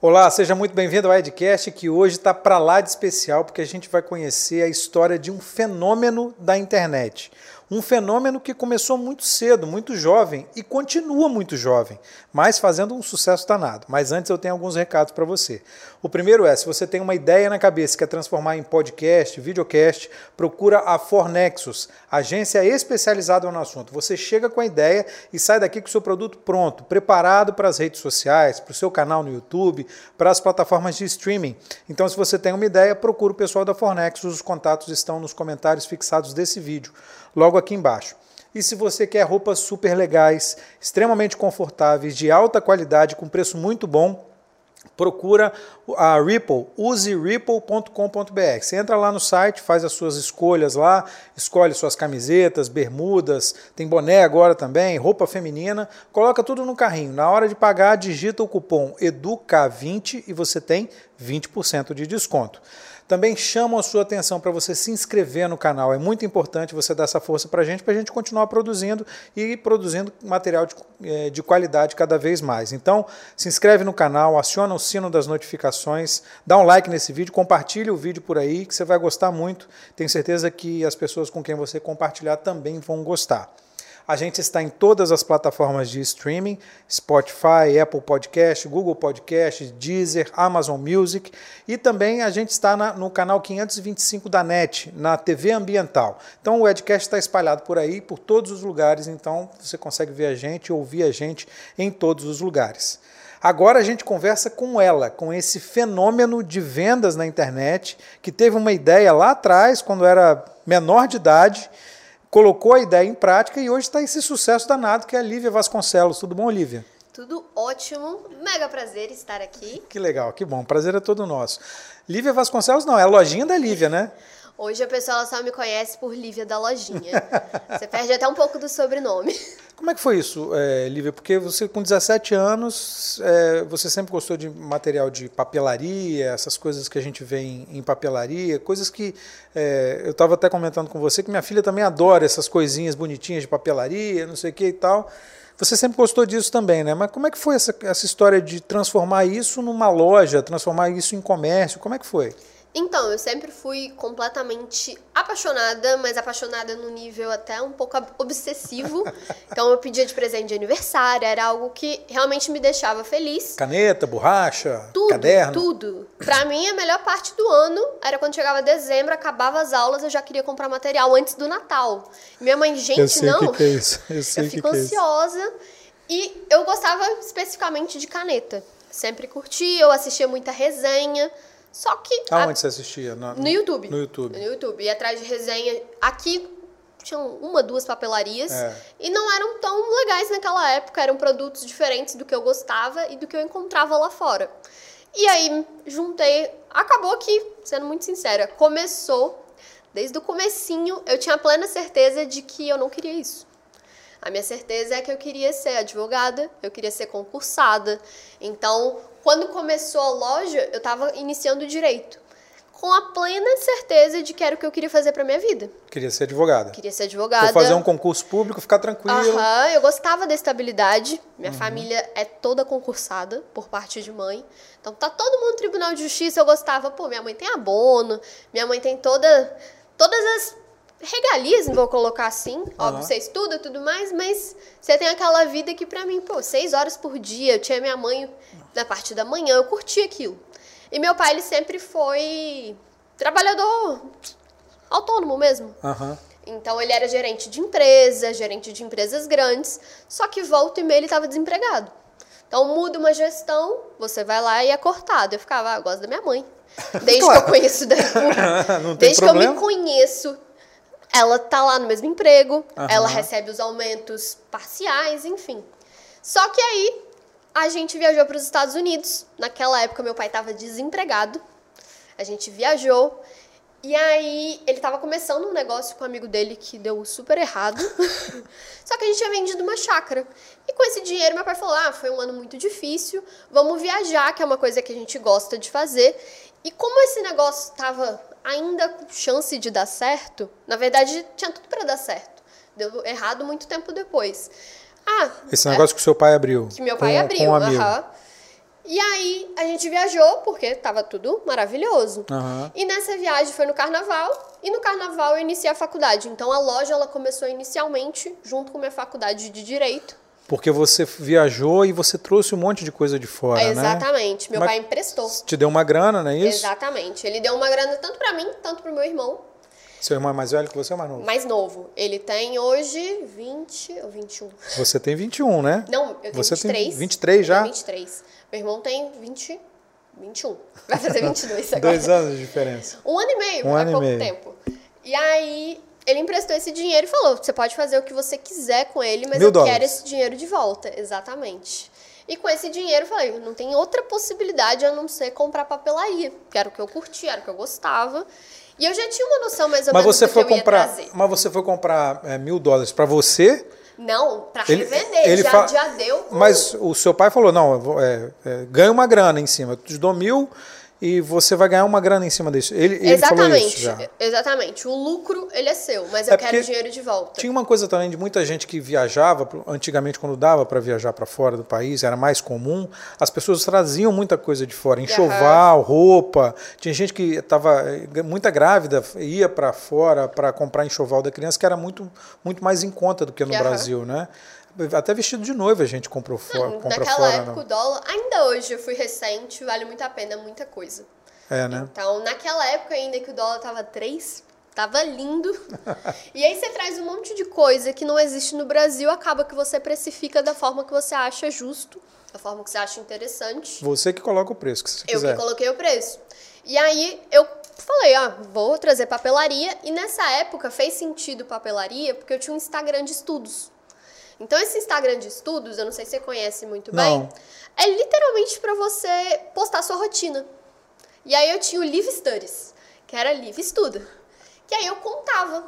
Olá, seja muito bem-vindo ao Edcast, que hoje está para lá de especial, porque a gente vai conhecer a história de um fenômeno da internet. Um fenômeno que começou muito cedo, muito jovem e continua muito jovem, mas fazendo um sucesso danado. Mas antes eu tenho alguns recados para você. O primeiro é, se você tem uma ideia na cabeça e quer transformar em podcast, videocast, procura a Fornexus, agência especializada no assunto. Você chega com a ideia e sai daqui com o seu produto pronto, preparado para as redes sociais, para o seu canal no YouTube, para as plataformas de streaming. Então, se você tem uma ideia, procura o pessoal da Fornexus, os contatos estão nos comentários fixados desse vídeo logo aqui embaixo. E se você quer roupas super legais, extremamente confortáveis, de alta qualidade, com preço muito bom, procura a Ripple, use ripple.com.br. Você entra lá no site, faz as suas escolhas lá, escolhe suas camisetas, bermudas, tem boné agora também, roupa feminina, coloca tudo no carrinho. Na hora de pagar, digita o cupom EDUCA20 e você tem 20% de desconto também chamam a sua atenção para você se inscrever no canal. É muito importante você dar essa força para a gente, para a gente continuar produzindo e produzindo material de, eh, de qualidade cada vez mais. Então, se inscreve no canal, aciona o sino das notificações, dá um like nesse vídeo, compartilhe o vídeo por aí, que você vai gostar muito. Tenho certeza que as pessoas com quem você compartilhar também vão gostar. A gente está em todas as plataformas de streaming: Spotify, Apple Podcast, Google Podcast, Deezer, Amazon Music e também a gente está na, no canal 525 da NET, na TV ambiental. Então o Edcast está espalhado por aí, por todos os lugares, então você consegue ver a gente, ouvir a gente em todos os lugares. Agora a gente conversa com ela, com esse fenômeno de vendas na internet, que teve uma ideia lá atrás, quando era menor de idade, colocou a ideia em prática e hoje está esse sucesso danado que é a Lívia Vasconcelos. Tudo bom, Lívia? Tudo ótimo. Mega prazer estar aqui. Que legal, que bom. Prazer é todo nosso. Lívia Vasconcelos não, é a lojinha da Lívia, né? Hoje a pessoa só me conhece por Lívia da Lojinha. Você perde até um pouco do sobrenome. Como é que foi isso, é, Lívia? Porque você, com 17 anos, é, você sempre gostou de material de papelaria, essas coisas que a gente vê em, em papelaria, coisas que é, eu estava até comentando com você que minha filha também adora essas coisinhas bonitinhas de papelaria, não sei o que e tal. Você sempre gostou disso também, né? Mas como é que foi essa, essa história de transformar isso numa loja, transformar isso em comércio? Como é que foi? Então, eu sempre fui completamente apaixonada, mas apaixonada no nível até um pouco obsessivo. Então, eu pedia de presente de aniversário, era algo que realmente me deixava feliz. Caneta, borracha, tudo, caderno? Tudo. Pra mim, a melhor parte do ano era quando chegava dezembro, acabava as aulas, eu já queria comprar material antes do Natal. Minha mãe, gente, eu sei não. Que que é isso. Eu, sei eu fico que ansiosa. É isso. E eu gostava especificamente de caneta. Sempre curti, eu assistia muita resenha. Só que. Aonde a... você assistia? No, no YouTube. No YouTube. No YouTube. E atrás de resenha. Aqui tinham uma, duas papelarias. É. E não eram tão legais naquela época. Eram produtos diferentes do que eu gostava e do que eu encontrava lá fora. E aí, juntei. Acabou que, sendo muito sincera, começou. Desde o comecinho, eu tinha plena certeza de que eu não queria isso. A minha certeza é que eu queria ser advogada, eu queria ser concursada. Então, quando começou a loja, eu estava iniciando direito. Com a plena certeza de que era o que eu queria fazer para minha vida. Queria ser advogada. Queria ser advogada. Vou fazer um concurso público, ficar tranquilo. Aham, eu gostava da estabilidade. Minha uhum. família é toda concursada por parte de mãe. Então tá todo mundo no Tribunal de Justiça, eu gostava, pô, minha mãe tem abono, minha mãe tem toda todas as regalias, vou colocar assim. Uhum. Óbvio, você estuda e tudo mais, mas você tem aquela vida que pra mim, pô, seis horas por dia, eu tinha minha mãe na parte da manhã, eu curti aquilo. E meu pai, ele sempre foi trabalhador autônomo mesmo. Uhum. Então ele era gerente de empresa, gerente de empresas grandes, só que volta e meia ele estava desempregado. Então muda uma gestão, você vai lá e é cortado. Eu ficava, ah, eu gosto da minha mãe. Desde claro. que eu conheço da... Desde problema. que eu me conheço, ela tá lá no mesmo emprego, uhum. ela recebe os aumentos parciais, enfim. Só que aí a gente viajou para os Estados Unidos. Naquela época meu pai estava desempregado. A gente viajou e aí ele estava começando um negócio com um amigo dele que deu super errado. Só que a gente tinha vendido uma chácara. E com esse dinheiro meu pai falou: "Ah, foi um ano muito difícil, vamos viajar, que é uma coisa que a gente gosta de fazer". E como esse negócio estava ainda com chance de dar certo, na verdade tinha tudo para dar certo. Deu errado muito tempo depois. Ah, esse negócio é, que o seu pai abriu. Que meu pai com, abriu, com um amigo. Uhum. E aí a gente viajou, porque tava tudo maravilhoso. Aham. E nessa viagem foi no carnaval, e no carnaval eu iniciei a faculdade. Então a loja ela começou inicialmente junto com minha faculdade de direito. Porque você viajou e você trouxe um monte de coisa de fora, né? Exatamente. Meu Mas- pai emprestou. Te deu uma grana, não é isso? Exatamente. Ele deu uma grana tanto pra mim, tanto pro meu irmão, Seu irmão é mais velho que você ou mais novo? mais novo. Ele tem hoje 20 ou 21. Você tem 21, né? Não, eu tenho Você 23. tem 23 já? Eu tenho 23. Meu irmão tem 20, 21. Vai fazer 22 agora. Dois anos de diferença. Um ano e meio, Um é ano e pouco meio. tempo. E aí, ele emprestou esse dinheiro e falou: você pode fazer o que você quiser com ele, mas Mil eu dólares. quero esse dinheiro de volta. Exatamente. E com esse dinheiro, eu falei: não tem outra possibilidade a não ser comprar papelaria, que era o que eu curtia, era o que eu gostava. E eu já tinha uma noção mais ou Mas menos você do foi comprar, mas você foi comprar é, mil dólares para você, Não, pra Ele- revender. ele já, fa- já deu. mas o seu pai falou não, é, é, ganha uma grana em cima, eu te dou mil e você vai ganhar uma grana em cima disso. Ele, ele falou Exatamente, isso já. exatamente. O lucro, ele é seu, mas É eu quero o dinheiro de volta. Tinha uma coisa também de muita gente que viajava, antigamente quando dava para viajar para fora do país, era mais comum, as pessoas traziam muita coisa de fora, enxoval, roupa. Tinha gente que estava muita grávida, ia para fora para comprar enxoval da criança, que era muito, muito mais em conta do que no Aham. Brasil, né? Até vestido de noiva a gente comprou fora, compra Naquela fora. época, não. o dólar, ainda hoje, eu fui recente, vale muito a pena, muita coisa. É, né? Então, naquela época ainda que o dólar tava 3, tava lindo. e aí você traz um monte de coisa que não existe no Brasil, acaba que você precifica da forma que você acha justo, da forma que você acha interessante. Você que coloca o preço que você Eu quiser. que coloquei o preço. E aí eu falei, ó, vou trazer papelaria. E nessa época fez sentido papelaria porque eu tinha um Instagram de estudos. Então esse Instagram de estudos, eu não sei se você conhece muito Não. bem, é literalmente para você postar sua rotina. E aí eu tinha o Live Studies, que era Live Estuda. Que aí eu contava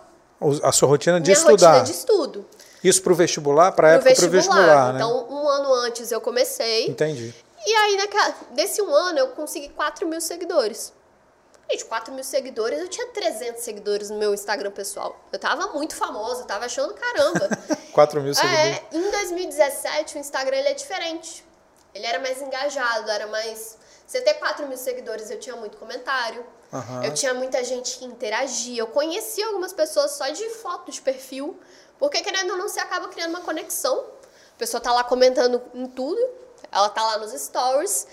A sua rotina de minha estudar. rotina de estudo. Isso para o vestibular, para a época para o vestibular, né? Então, um ano antes eu comecei. Entendi. E aí, naquela, desse um ano, eu consegui 4 mil seguidores. Gente, 4 mil seguidores, eu tinha 300 seguidores no meu Instagram pessoal. Eu tava muito famosa, eu tava achando caramba. 4 mil seguidores. é, em 2017, o Instagram ele é diferente. Ele era mais engajado, era mais. Você ter 4 mil seguidores, eu tinha muito comentário. Aham. Eu tinha muita gente que interagia. Eu conhecia algumas pessoas só de foto de perfil. Porque, querendo ou não, você acaba criando uma conexão. A pessoa tá lá comentando em tudo. Ela tá lá nos stories.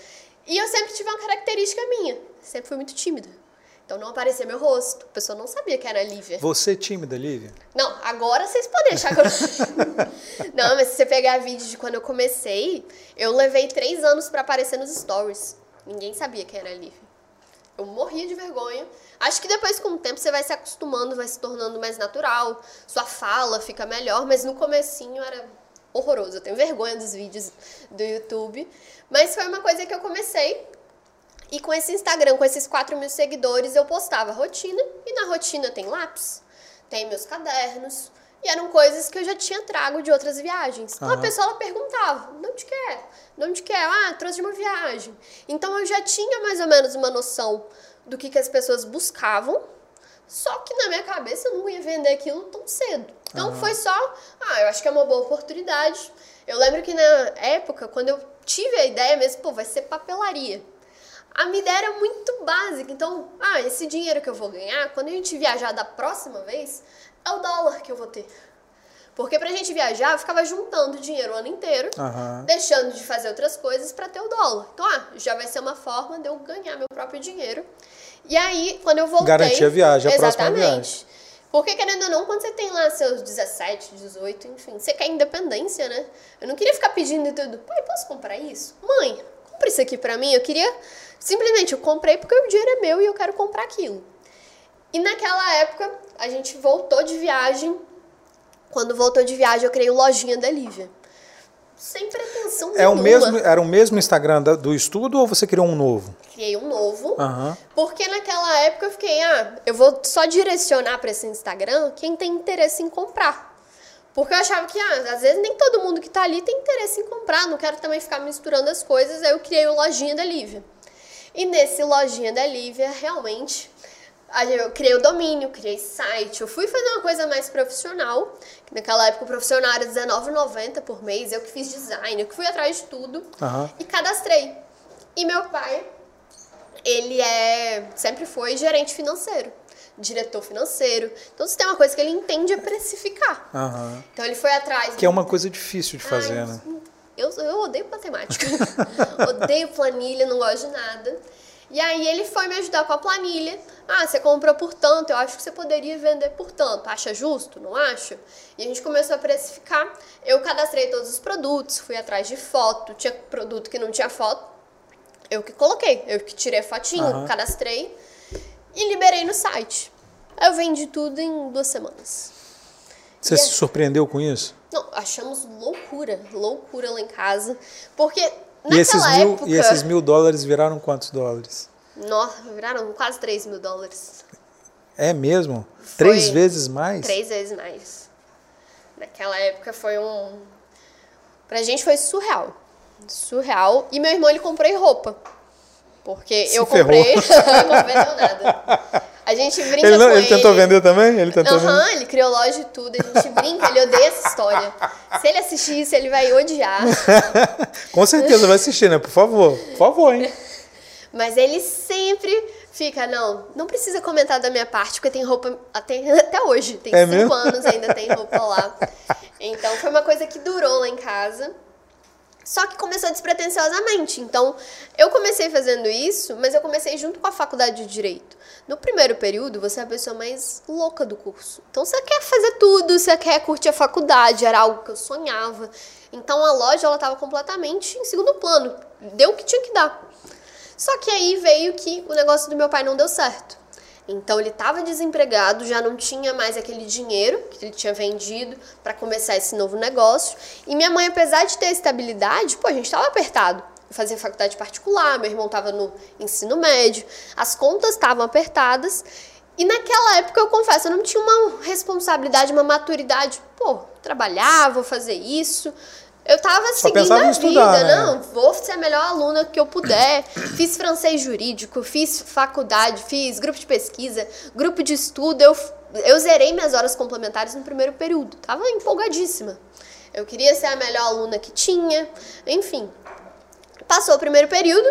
E eu sempre tive uma característica minha. Sempre fui muito tímida. Então não aparecia meu rosto. A pessoa não sabia que era a Lívia. Você é tímida, Lívia? Não, agora vocês podem achar que eu. não, mas se você pegar vídeo de quando eu comecei, eu levei três anos pra aparecer nos stories. Ninguém sabia quem era a Lívia. Eu morria de vergonha. Acho que depois, com o tempo, você vai se acostumando, vai se tornando mais natural. Sua fala fica melhor, mas no comecinho era horroroso. Eu tenho vergonha dos vídeos do YouTube. Mas foi uma coisa que eu comecei. E com esse Instagram, com esses 4 mil seguidores, eu postava rotina. E na rotina tem lápis, tem meus cadernos. E eram coisas que eu já tinha trago de outras viagens. Então a Aham. pessoa ela perguntava, de onde que é? De onde que é? Ah, trouxe de uma viagem. Então eu já tinha mais ou menos uma noção do que, que as pessoas buscavam. Só que na minha cabeça eu não ia vender aquilo tão cedo. Então foi só, ah, eu acho que é uma boa oportunidade. Eu lembro que na época, quando eu tive a ideia mesmo, pô, vai ser papelaria. A minha ideia era muito básica. Então, ah, esse dinheiro que eu vou ganhar, quando a gente viajar da próxima vez, é o dólar que eu vou ter. Porque pra gente viajar, eu ficava juntando dinheiro o ano inteiro, Aham. deixando de fazer outras coisas pra ter o dólar. Então, ah, já vai ser uma forma de eu ganhar meu próprio dinheiro. E aí, quando eu voltei... Garantir a viagem, a próxima Exatamente. Porque, querendo ou não, quando você tem lá seus 17, 18, enfim, você quer independência, né? Eu não queria ficar pedindo tudo. Pai, posso comprar isso? Mãe, compra isso aqui pra mim. Eu queria... Simplesmente, eu comprei porque o dinheiro é meu e eu quero comprar aquilo. E naquela época, a gente voltou de viagem. Quando voltou de viagem, eu criei o Lojinha da Lívia. Sem pretensão É o nenhuma. mesmo, era o mesmo Instagram do estudo ou você criou um novo? Criei um novo. Aham. Porque naquela época eu fiquei, ah, eu vou só direcionar para esse Instagram quem tem interesse em comprar. Porque eu achava que, ah, às vezes nem todo mundo que tá ali tem interesse em comprar, não quero também ficar misturando as coisas, aí eu criei o Lojinha da Lívia. E nesse Lojinha da Lívia, realmente, eu criei o domínio, criei site, eu fui fazer uma coisa mais profissional, que naquela época o profissional era R$19,90 por mês, eu que fiz design, eu que fui atrás de tudo, Aham. e cadastrei. E meu pai, ele é sempre foi gerente financeiro, diretor financeiro. Então, se tem uma coisa que ele entende é precificar. Aham. Então, ele foi atrás. Que é uma coisa difícil de fazer, Ai, né? Eu, eu odeio matemática. odeio planilha, não gosto de nada. E aí ele foi me ajudar com a planilha. Ah, você comprou por tanto, eu acho que você poderia vender por tanto. Acha justo? Não acha? E a gente começou a precificar. Eu cadastrei todos os produtos, fui atrás de foto. Tinha produto que não tinha foto. Eu que coloquei, eu que tirei a fotinho, Aham. cadastrei e liberei no site. Eu vendi tudo em duas semanas. Você E se é- surpreendeu com isso? Não, achamos loucura, loucura lá em casa. Porque E naquela esses, mil, época. e esses mil dólares viraram quantos dólares? Nossa, viraram quase 3 mil dólares. É mesmo? Três Foi vezes mais? Três vezes mais. Naquela época foi um. Pra gente foi surreal. Surreal. E meu irmão ele comprou roupa. Porque Se eu ferrou. comprei. não vendeu nada. A gente brinca Ele, não- com ele tentou vender também? Ele tentou Aham, vender? ele criou loja e tudo. A gente brinca, ele odeia essa história. Se ele assistir isso, ele vai odiar. Com certeza vai assistir, né? Por favor. Por favor, hein? Mas ele sempre fica, não, não precisa comentar da minha parte, porque tem roupa até, até hoje. Tem É cinco mesmo? anos ainda tem roupa lá. Então foi uma coisa que durou lá em casa. Só que começou despretensiosamente. Então, eu comecei fazendo isso, mas eu comecei junto com a faculdade de Direito. No primeiro período, você é a pessoa mais louca do curso. Então, você quer fazer tudo, você quer curtir a faculdade, era algo que eu sonhava. Então, a loja, ela estava completamente em segundo plano. Deu o que tinha que dar. Só que aí veio que o negócio do meu pai não deu certo. Então ele estava desempregado, já não tinha mais aquele dinheiro que ele tinha vendido para começar esse novo negócio. E minha mãe, apesar de ter estabilidade, pô, a gente estava apertado. Eu fazia faculdade particular, meu irmão estava no ensino médio, as contas estavam apertadas. E naquela época, eu confesso, eu não tinha uma responsabilidade, uma maturidade. Pô, trabalhar, vou fazer isso. Eu tava seguindo pensava em a estudar, vida, né? não, vou ser a melhor aluna que eu puder. Fiz francês jurídico, fiz faculdade, fiz grupo de pesquisa, grupo de estudo. Eu, eu zerei minhas horas complementares no primeiro período. Tava empolgadíssima. Eu queria ser a melhor aluna que tinha, enfim. Passou o primeiro período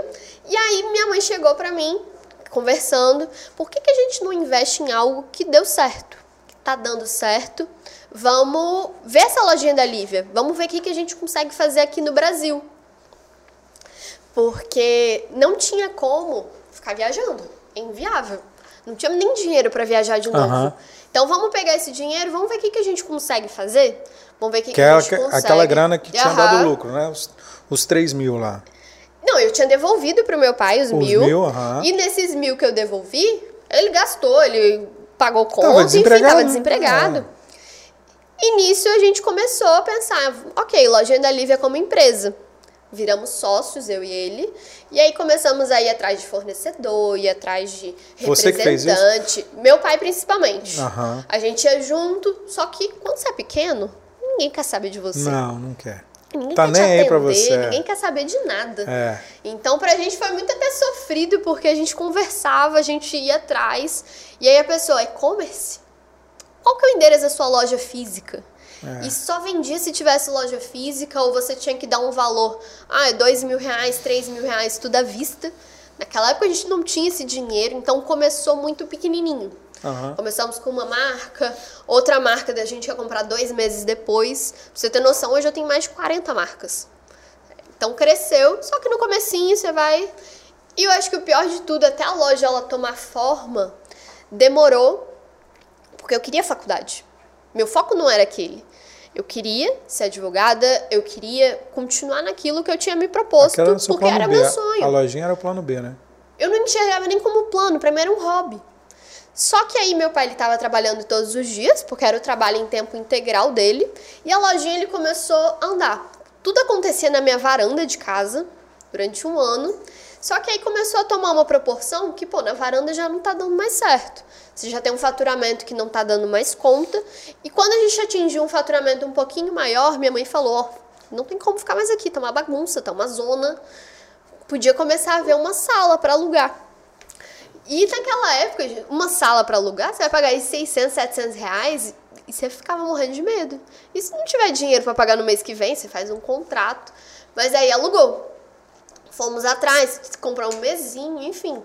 e aí minha mãe chegou pra mim, conversando, por que, que a gente não investe em algo que deu certo? Que tá dando certo. Vamos ver essa lojinha da Lívia. Vamos ver o que, que a gente consegue fazer aqui no Brasil. Porque não tinha como ficar viajando. É inviável. Não tinha nem dinheiro para viajar de novo. Aham. Então vamos pegar esse dinheiro, vamos ver o que, que a gente consegue fazer. Vamos ver o que, Que que é a a- gente consegue. aquela grana que tinha dado lucro, né? Os, os 3 mil lá. Não, eu tinha devolvido pro meu pai os, Os mil. mil, aham. E nesses mil que eu devolvi, ele gastou, ele pagou conta, Tava enfim, desempregado, tava né? desempregado. É. E nisso a gente começou a pensar, ok, Lojinha da Lívia como empresa. Viramos sócios, eu e ele. E aí começamos a ir atrás de fornecedor, ir atrás de Você que fez isso? representante. Meu pai principalmente. Aham. A gente ia junto, só que quando você é pequeno, ninguém quer saber de você. Não, não quer. Ninguém Tá quer nem te aí atender, pra você. ninguém quer saber de nada. É. Então, pra gente foi muito até sofrido, porque a gente conversava, a gente ia atrás. E aí a pessoa, e-commerce? Qual que é o endereço da sua loja física? É. E só vendia se tivesse loja física, ou você tinha que dar um valor. Ah, é dois mil reais, três mil reais, tudo à vista. Naquela época a gente não tinha esse dinheiro, então começou muito pequenininho. Aham. Começamos com uma marca, outra marca da gente ia comprar dois meses depois. Pra você ter noção, hoje eu tenho mais de 40 marcas. Então cresceu, só que no comecinho você vai... E eu acho que o pior de tudo, até a loja ela tomar forma, demorou, porque eu queria faculdade. Meu foco não era aquele. Eu queria ser advogada, eu queria continuar naquilo que eu tinha me proposto, era porque era B. meu sonho A lojinha era o plano B, né? eu não enxergava nem como plano, pra mim era um hobby. Só que aí meu pai ele estava trabalhando todos os dias, porque era o trabalho em tempo integral dele, e a lojinha ele começou a andar. Tudo acontecia na minha varanda de casa durante um ano. Só que aí começou a tomar uma proporção que, pô, na varanda já não tá dando mais certo. Você já tem um faturamento que não tá dando mais conta. E quando a gente atingiu um faturamento um pouquinho maior, minha mãe falou: ó, não tem como ficar mais aqui, tá uma bagunça, tá uma zona. Podia começar a ver uma sala para alugar. E naquela época, uma sala para alugar, você vai pagar aí 600, 700 reais e você ficava morrendo de medo. E se não tiver dinheiro para pagar no mês que vem, você faz um contrato. Mas aí alugou. Fomos atrás, comprar um mesinho, enfim.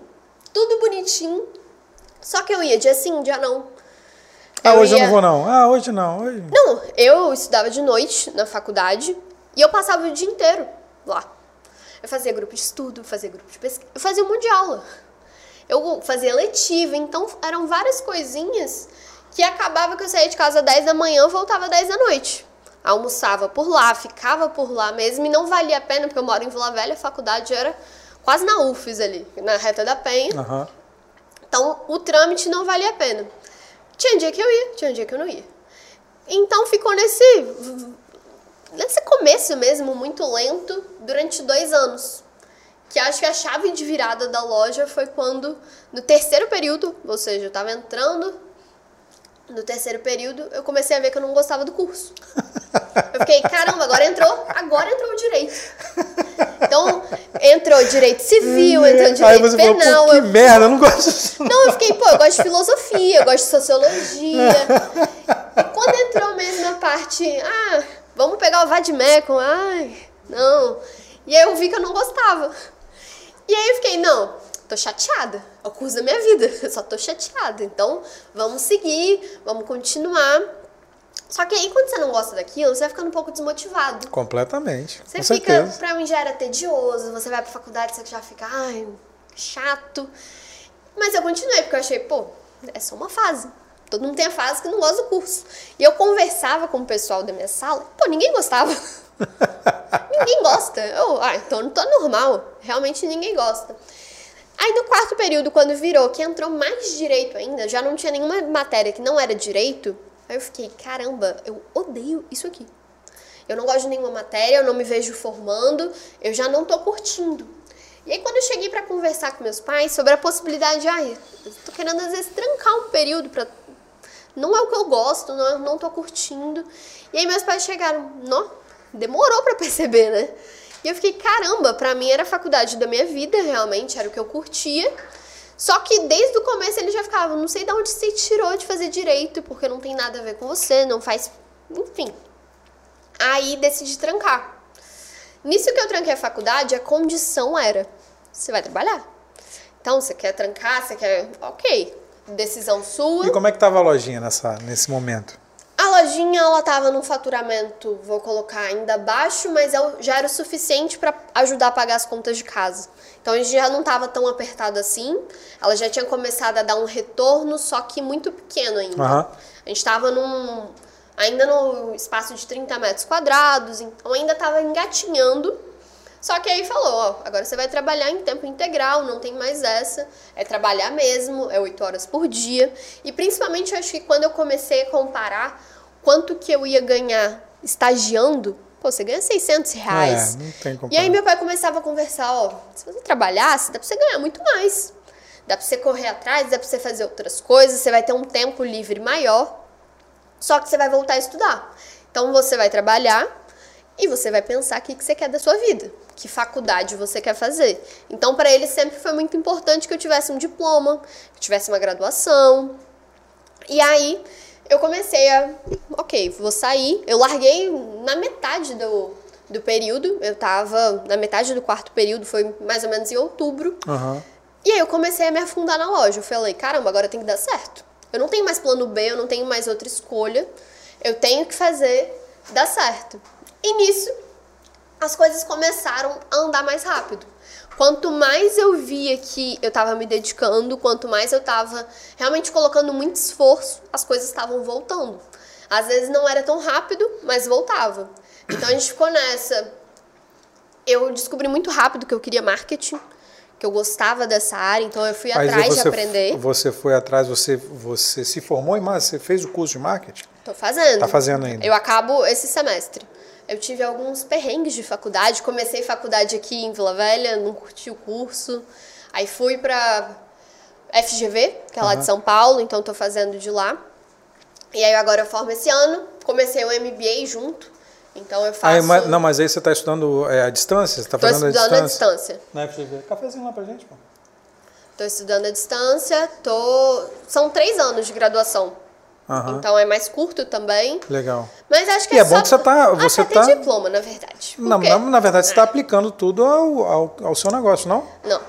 Tudo bonitinho. Só que eu ia dia sim, dia não. Ah, hoje ia... eu não vou não. Ah, hoje não. Hoje... Não, eu estudava de noite na faculdade e eu passava o dia inteiro lá. Eu fazia grupo de estudo, fazia grupo de pesquisa, eu fazia um monte de aula. Eu fazia letiva, então eram várias coisinhas que acabava que eu saía de casa às 10 da manhã, voltava às 10 da noite. Almoçava por lá, ficava por lá mesmo e não valia a pena, porque eu moro em Vila Velha, a faculdade era quase na UFES ali, na reta da Penha. Uhum. Então o trâmite não valia a pena. Tinha dia que eu ia, tinha dia que eu não ia. Então ficou nesse nesse começo mesmo, muito lento, durante dois anos. Que acho que a chave de virada da loja foi quando, no terceiro período, ou seja, eu estava entrando no terceiro período, eu comecei a ver que eu não gostava do curso. Eu fiquei, caramba, agora entrou, agora entrou o direito. Então, entrou direito civil, entrou direito penal. Falou, que eu... merda, eu não gosto disso. Não, eu fiquei, pô, eu gosto de filosofia, eu gosto de sociologia. E quando entrou mesmo a parte, ah, vamos pegar o Vadimecum, ai, não. E aí eu vi que eu não gostava. E aí eu fiquei, não, tô chateada. É o curso da minha vida, eu só tô chateada. Então, vamos seguir, vamos continuar. Só que aí, quando você não gosta daquilo, você vai ficando um pouco desmotivado. Completamente. Você com fica, certeza. pra mim já era tedioso, você vai pra faculdade, você já fica, ai, chato. Mas eu continuei, porque eu achei, pô, é só uma fase. Todo mundo tem a fase que não gosta do curso. E eu conversava com o pessoal da minha sala, pô, ninguém gostava. ninguém gosta. Eu, ah, então não tô normal. Realmente ninguém gosta. Aí no quarto período, quando virou, que entrou mais direito ainda, já não tinha nenhuma matéria que não era direito, aí eu fiquei, caramba, eu odeio isso aqui. Eu não gosto de nenhuma matéria, eu não me vejo formando, eu já não tô curtindo. E aí quando eu cheguei para conversar com meus pais sobre a possibilidade de, ai, eu tô querendo às vezes trancar um período para não é o que eu gosto, não, não tô curtindo. E aí meus pais chegaram, não, demorou para perceber, né? E eu fiquei, caramba, pra mim era a faculdade da minha vida, realmente, era o que eu curtia. Só que desde o começo ele já ficava, não sei de onde você tirou de fazer direito, porque não tem nada a ver com você, não faz. Enfim. Aí decidi trancar. Nisso que eu tranquei a faculdade, a condição era: você vai trabalhar. Então, você quer trancar, você quer. Ok, decisão sua. E como é que tava a lojinha nessa, nesse momento? A lojinha ela tava num faturamento, vou colocar ainda baixo, mas já era o suficiente para ajudar a pagar as contas de casa. Então a gente já não estava tão apertado assim. Ela já tinha começado a dar um retorno, só que muito pequeno ainda. Uhum. A gente estava num ainda no espaço de 30 metros quadrados, então ainda estava engatinhando só que aí falou, ó, agora você vai trabalhar em tempo integral, não tem mais essa, é trabalhar mesmo, é oito horas por dia. E principalmente eu acho que quando eu comecei a comparar quanto que eu ia ganhar estagiando, pô, você ganha 600 reais. É, não tem e aí meu pai começava a conversar, ó, se você trabalhasse, dá pra você ganhar muito mais. Dá pra você correr atrás, dá pra você fazer outras coisas, você vai ter um tempo livre maior, só que você vai voltar a estudar. Então você vai trabalhar, e você vai pensar o que, que você quer da sua vida, que faculdade você quer fazer. Então, para ele sempre foi muito importante que eu tivesse um diploma, que eu tivesse uma graduação. E aí eu comecei a, ok, vou sair. Eu larguei na metade do, do período, eu tava na metade do quarto período, foi mais ou menos em outubro. Uhum. E aí eu comecei a me afundar na loja. Eu falei, caramba, agora tem que dar certo. Eu não tenho mais plano B, eu não tenho mais outra escolha. Eu tenho que fazer dar certo. E nisso, as coisas começaram a andar mais rápido. Quanto mais eu via que eu estava me dedicando, quanto mais eu estava realmente colocando muito esforço, as coisas estavam voltando. Às vezes não era tão rápido, mas voltava. Então a gente ficou nessa. Eu descobri muito rápido que eu queria marketing, que eu gostava dessa área, então eu fui Mas atrás de aprender. Você foi atrás, você, você se formou em marketing, você fez o curso de marketing? Tô fazendo. Tá fazendo ainda. Eu acabo esse semestre. Eu tive alguns perrengues de faculdade. Comecei faculdade aqui em Vila Velha, não curti o curso. Aí fui para FGV, que é lá uhum. de São Paulo, então estou fazendo de lá. E aí agora eu formo esse ano. Comecei o MBA junto. Então eu faço. mas, não, mas aí você está estudando é, à distância? Você está fazendo estudando à distância? à distância. Na FGV. Cafézinho lá pra gente, pô. Estou estudando à distância. Tô... São três anos de graduação. Uhum. Então é mais curto também. Legal. Mas acho que e é, é bom que você tá. Você até tá... diploma, na verdade. Quê? na, na verdade, você está aplicando tudo ao, ao, ao seu negócio, não? Não.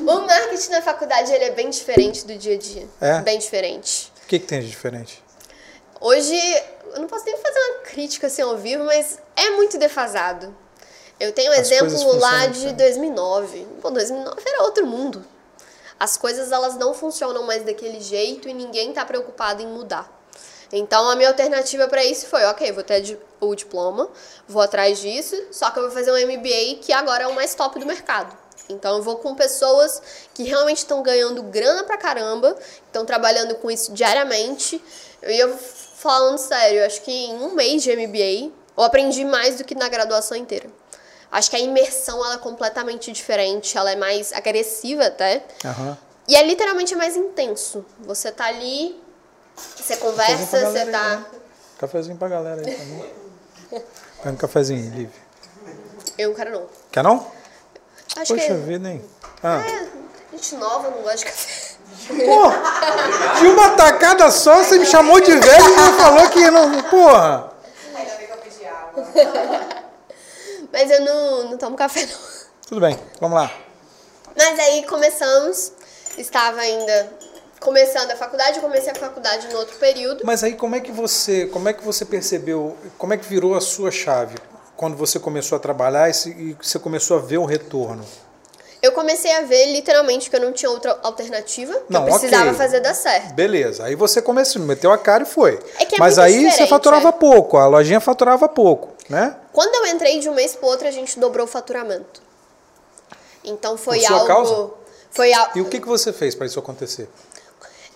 O marketing na faculdade ele é bem diferente do dia a dia. É? Bem diferente. O que, que tem de diferente? Hoje, eu não posso nem fazer uma crítica assim ao vivo, mas é muito defasado. Eu tenho um As exemplo lá de diferente. 2009. Pô, 2009 era outro mundo. As coisas elas não funcionam mais daquele jeito e ninguém tá preocupado em mudar. Então a minha alternativa para isso foi, ok, vou ter o diploma, vou atrás disso, só que eu vou fazer um MBA que agora é o mais top do mercado. Então eu vou com pessoas que realmente estão ganhando grana pra caramba, estão trabalhando com isso diariamente. E eu falando sério, acho que em um mês de MBA eu aprendi mais do que na graduação inteira. Acho que a imersão ela é completamente diferente, ela é mais agressiva até. Aham. E é literalmente mais intenso. Você tá ali, você conversa, você aí, tá. né? Cafezinho pra galera aí também. Pega um cafezinho, Liv. Eu não quero não. Quer não? Acho Poxa que vida, hein? Ah. é gente nova, não gosta de café. Pô, de uma tacada só, você me chamou de velho e me falou que não. Porra! Ainda bem que eu pedi água. Mas eu não, não tomo café não. Tudo bem, vamos lá. Mas aí começamos, estava ainda começando a faculdade, eu comecei a faculdade no outro período. Mas aí como é que você, como é que você percebeu, como é que virou a sua chave quando você começou a trabalhar e e você começou a ver o retorno? Eu comecei a ver literalmente que eu não tinha outra alternativa, que Não, eu precisava ok. fazer dar certo. Beleza, aí você começou, meteu a cara e foi. É que é Mas aí você faturava é. pouco, a lojinha faturava pouco, né? Quando eu entrei de um mês pro outro, a gente dobrou o faturamento. Então foi Por sua algo. causa? Foi al- E o que, que você fez para isso acontecer?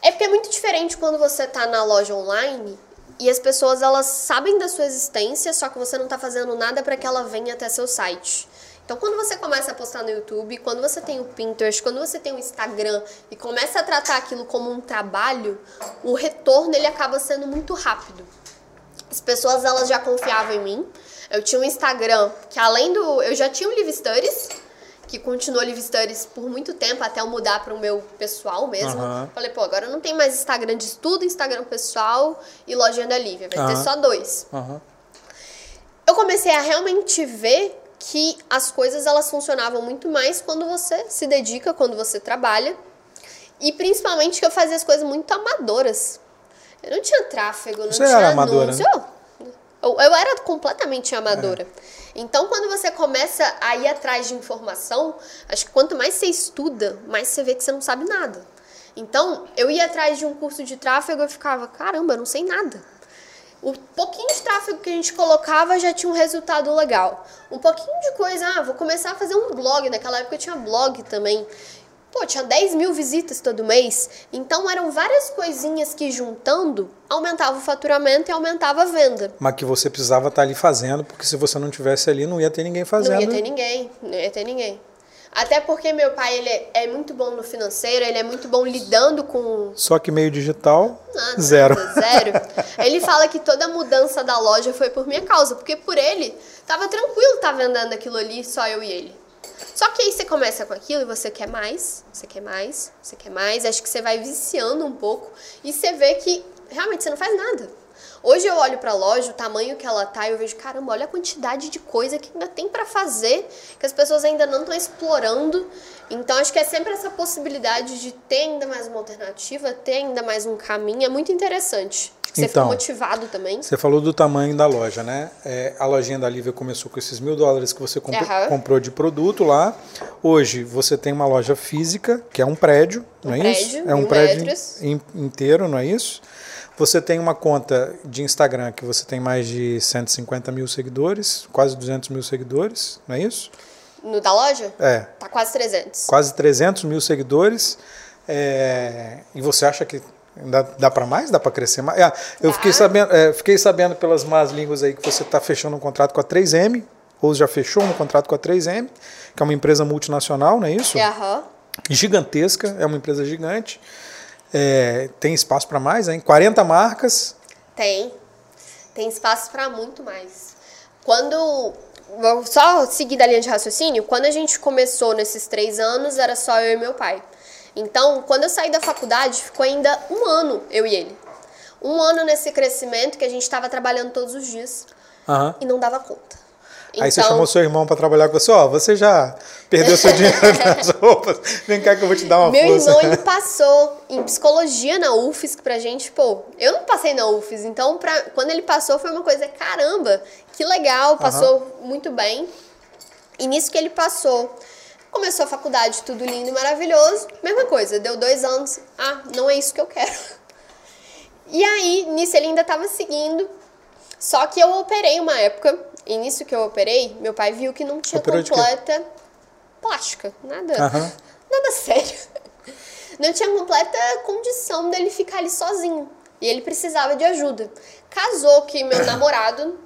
É porque é muito diferente quando você tá na loja online e as pessoas elas sabem da sua existência, só que você não tá fazendo nada para que ela venha até seu site. Então, quando você começa a postar no YouTube, quando você tem o Pinterest, quando você tem o Instagram e começa a tratar aquilo como um trabalho, o retorno ele acaba sendo muito rápido. As pessoas elas já confiavam em mim. Eu tinha um Instagram que além do, eu já tinha o Live Studies, que continuou Live Studies por muito tempo até eu mudar para o meu pessoal mesmo. Aham. Falei, pô, agora não tem mais Instagram de estudo, Instagram pessoal e lojinha da Lívia, vai ter Aham. só dois. Aham. Eu comecei a realmente ver que as coisas elas funcionavam muito mais quando você se dedica, quando você trabalha. E principalmente que eu fazia as coisas muito amadoras. Eu não tinha tráfego, não Você tinha era amadora, anúncio. né? Eu, eu era completamente amadora. Então, quando você começa a ir atrás de informação, acho que quanto mais você estuda, mais você vê que você não sabe nada. Então, eu ia atrás de um curso de tráfego e ficava, caramba, eu não sei nada. O pouquinho de tráfego que a gente colocava já tinha um resultado legal. Um pouquinho de coisa, ah, vou começar a fazer um blog. Naquela época eu tinha blog também. Pô, tinha 10 mil visitas todo mês. Então eram várias coisinhas que juntando aumentava o faturamento e aumentava a venda. Mas que você precisava estar ali fazendo, porque se você não tivesse ali, não ia ter ninguém fazendo. Não ia ter ninguém, não ia ter ninguém. Até porque meu pai, ele é- é muito bom no financeiro, ele é muito bom lidando com Só que meio digital, Nada, zero. nada, zero. Ele fala que toda a mudança da loja foi por minha causa, porque por ele tava tranquilo estar vendendo aquilo ali, só eu e ele. Só que aí você começa com aquilo e você quer mais, você quer mais, você quer mais, acho que você vai viciando um pouco e você vê que realmente você não faz nada. Hoje eu olho pra loja, o tamanho que ela tá, e eu vejo, caramba, olha a quantidade de coisa que ainda tem pra fazer, que as pessoas ainda não estão explorando. Então acho que é sempre essa possibilidade de ter ainda mais uma alternativa, ter ainda mais um caminho, é muito interessante. Acho que você fica Então, motivado também. Você falou do tamanho da loja, né? É, a lojinha da Lívia começou com esses mil dólares que você comprou, Aham. comprou de produto lá. Hoje você tem uma loja física, que é um prédio, não é isso? prédio, É um prédio metros. in- inteiro, não é isso? Você tem uma conta de Instagram que você tem mais de 150 mil seguidores, quase 200 mil seguidores, não é isso? No da loja? É, Tá quase 300. quase 300 mil seguidores. É, e você acha que dá, dá para mais? Dá para crescer mais? Ah, eu Dá. fiquei sabendo, é, fiquei sabendo pelas más línguas aí que você está fechando um contrato com a 3M, ou já fechou um contrato com a 3M, que é uma empresa multinacional, não é isso? É, aham. Gigantesca, é uma empresa gigante. É, tem espaço para mais, hein? 40 marcas. Tem. Tem espaço para muito mais. Quando. Só seguir da linha de raciocínio. Quando a gente começou nesses três anos, era só eu e meu pai. Então, quando eu saí da faculdade, ficou ainda um ano eu e ele. Um ano nesse crescimento que a gente estava trabalhando todos os dias Aham. e não dava conta. Aí você Então- chamou seu irmão pra trabalhar com você, ó, você já perdeu seu dinheiro nas roupas, vem cá que eu vou te dar uma Meu força. irmão, ele passou em psicologia na que pra gente, pô, eu não passei na UFES, então pra, quando ele passou foi uma coisa, caramba, que legal, passou muito bem. E nisso que ele passou, começou a faculdade, tudo lindo e maravilhoso, mesma coisa, deu dois anos, ah, não é isso que eu quero. E aí, nisso ele ainda tava seguindo, só que eu operei uma época, e nisso que eu operei, meu pai viu que não tinha Operou completa plástica, nada, nada sério. Não tinha completa condição dele ficar ali sozinho. E ele precisava de ajuda. Casou que meu namorado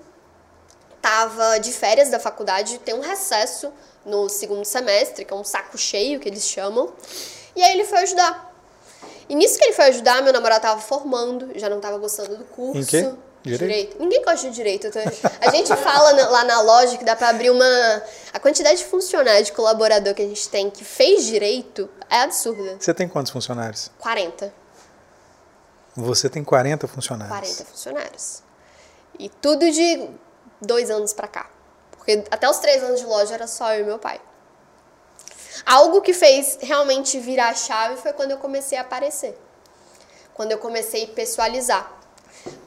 tava de férias da faculdade, tem um recesso no segundo semestre, que é um saco cheio que eles chamam. E aí ele foi ajudar. E nisso que ele foi ajudar, meu namorado tava formando, já não tava gostando do curso. Em quê? Direito? Ninguém gosta de direito. tô- A gente fala na- lá na loja que dá pra abrir uma. A quantidade de funcionário, de colaborador que a gente tem que fez direito é absurda. Você tem quantos funcionários? 40. Você tem 40 funcionários. 40 funcionários. E tudo de dois anos pra cá. Porque até os três anos de loja era só eu e meu pai. Algo que fez realmente virar a chave foi quando eu comecei a aparecer. Quando eu comecei a pessoalizar.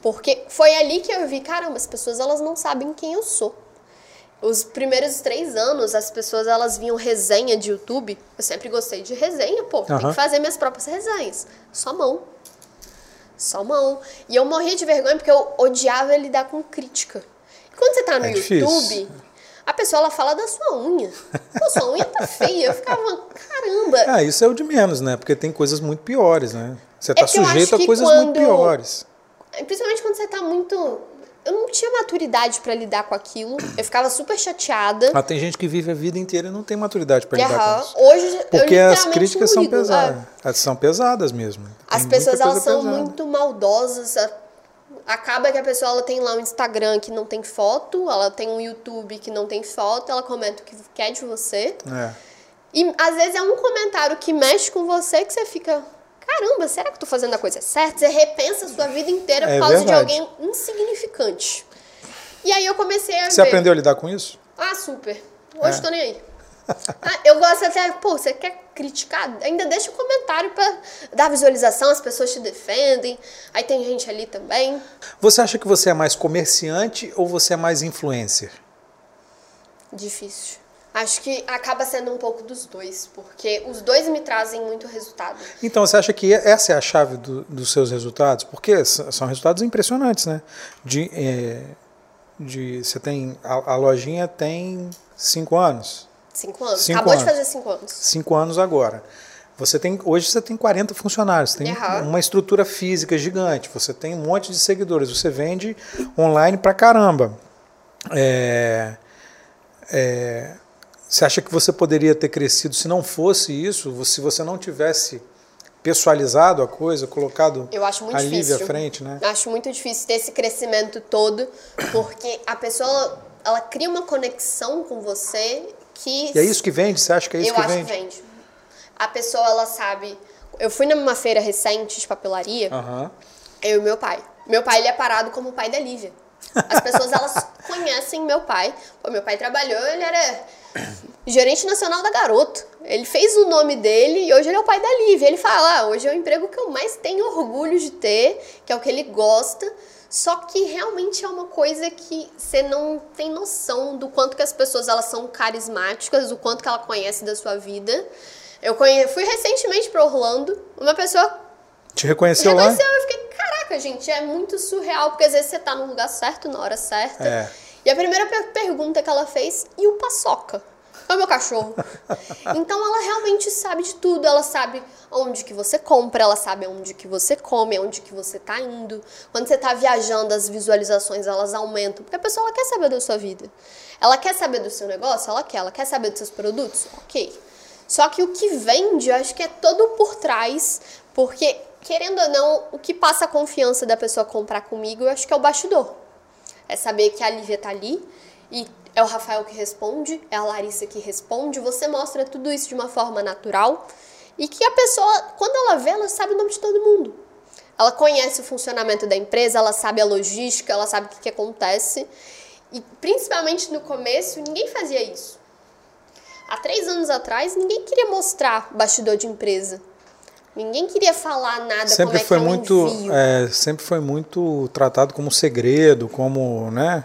Porque foi ali que eu vi, caramba, as pessoas elas não sabem quem eu sou. Os primeiros três anos, as pessoas elas viam resenha de YouTube. Eu sempre gostei de resenha, pô. Tem Aham. que fazer minhas próprias resenhas. Só mão. Só mão. E eu morria de vergonha porque eu odiava lidar com crítica. E quando você tá no É. YouTube, a pessoa ela fala da sua unha. Pô, sua unha tá feia. Eu ficava, caramba. Ah, isso é o de menos, né? Porque tem coisas muito piores, né? Você tá É que eu sujeito a coisas muito quando- piores. Principalmente quando você tá muito. Eu não tinha maturidade pra lidar com aquilo. Eu ficava super chateada. Mas tem gente que vive a vida inteira e não tem maturidade para lidar Aham. com isso. Hoje eu Porque as críticas são pesadas. É. São pesadas mesmo. Tem As muita pessoas elas são pesada. muito maldosas. Acaba que a pessoa ela tem lá um Instagram que não tem foto, ela tem um YouTube que não tem foto, ela comenta o que quer de você. É. E às vezes é um comentário que mexe com você que você fica, caramba, será que eu tô fazendo a coisa certa? Você repensa a sua vida inteira por É causa verdade. de alguém insignificante. E aí eu comecei a Você ver. aprendeu a lidar com isso? Ah, super. Hoje É. tô nem aí. Ah, eu gosto até, pô, você quer criticar? Ainda deixa um comentário pra dar visualização, as pessoas te defendem. Aí tem gente ali também. Você acha que você é mais comerciante ou você é mais influencer? Difícil. Acho que acaba sendo um pouco dos dois, porque os dois me trazem muito resultado. Então, você acha que essa é a chave do- dos seus resultados? Porque são resultados impressionantes, né? De, é, de, você tem a, a lojinha tem cinco anos, Cinco anos. Cinco Acabou anos. de fazer cinco anos. cinco anos agora. Você tem hoje você tem 40 funcionários, tem uma estrutura física gigante, você tem um monte de seguidores, você vende online pra caramba. É, é, você acha que você poderia ter crescido se não fosse isso? Se você não tivesse pessoalizado a coisa, colocado Eu acho muito a Lívia difícil. à frente, né? Acho muito difícil ter esse crescimento todo, porque a pessoa ela, cria uma conexão com você que E é isso que vende? Você acha que é isso eu que acho vende? que vende. A pessoa ela sabe. Eu fui numa feira recente de papelaria. Aham. Eu e meu pai. Meu pai ele é parado como o pai da Lívia. As pessoas elas conhecem meu pai. Pô, meu pai trabalhou, ele era gerente nacional da Garoto. Ele fez o nome dele e hoje ele é o pai da Lívia. Ele fala: ah, hoje é o emprego que eu mais tenho orgulho de ter, que é o que ele gosta. Só que realmente é uma coisa que você não tem noção do quanto que as pessoas elas são carismáticas, do quanto que ela conhece da sua vida. Eu conhe... fui recentemente para Orlando, uma pessoa Te reconheceu lá? reconheceu, eu fiquei, gente, é muito surreal, porque às vezes você tá no lugar certo, na hora certa. É. E a primeira per- pergunta que ela fez, e o paçoca? É o meu cachorro. então ela realmente sabe de tudo, ela sabe onde que você compra, ela sabe onde que você come, onde que você tá indo. Quando você tá viajando, as visualizações elas aumentam, porque a pessoa ela quer saber da sua vida. Ela quer saber do seu negócio? Ela quer. Ela quer saber dos seus produtos? Ok. Só que o que vende, eu acho que é todo por trás, porque, querendo ou não, o que passa a confiança da pessoa comprar comigo, eu acho que é o bastidor. É saber que a Lívia tá ali e é o Rafael que responde, é a Larissa que responde. Você mostra tudo isso de uma forma natural e que a pessoa, quando ela vê, ela sabe o nome de todo mundo. Ela conhece o funcionamento da empresa, ela sabe a logística, ela sabe o que, que acontece. E principalmente no começo, ninguém fazia isso. Há três anos atrás, ninguém queria mostrar bastidor de empresa. Ninguém queria falar nada Sempre como é foi muito, é, sempre foi muito tratado como segredo, como, né?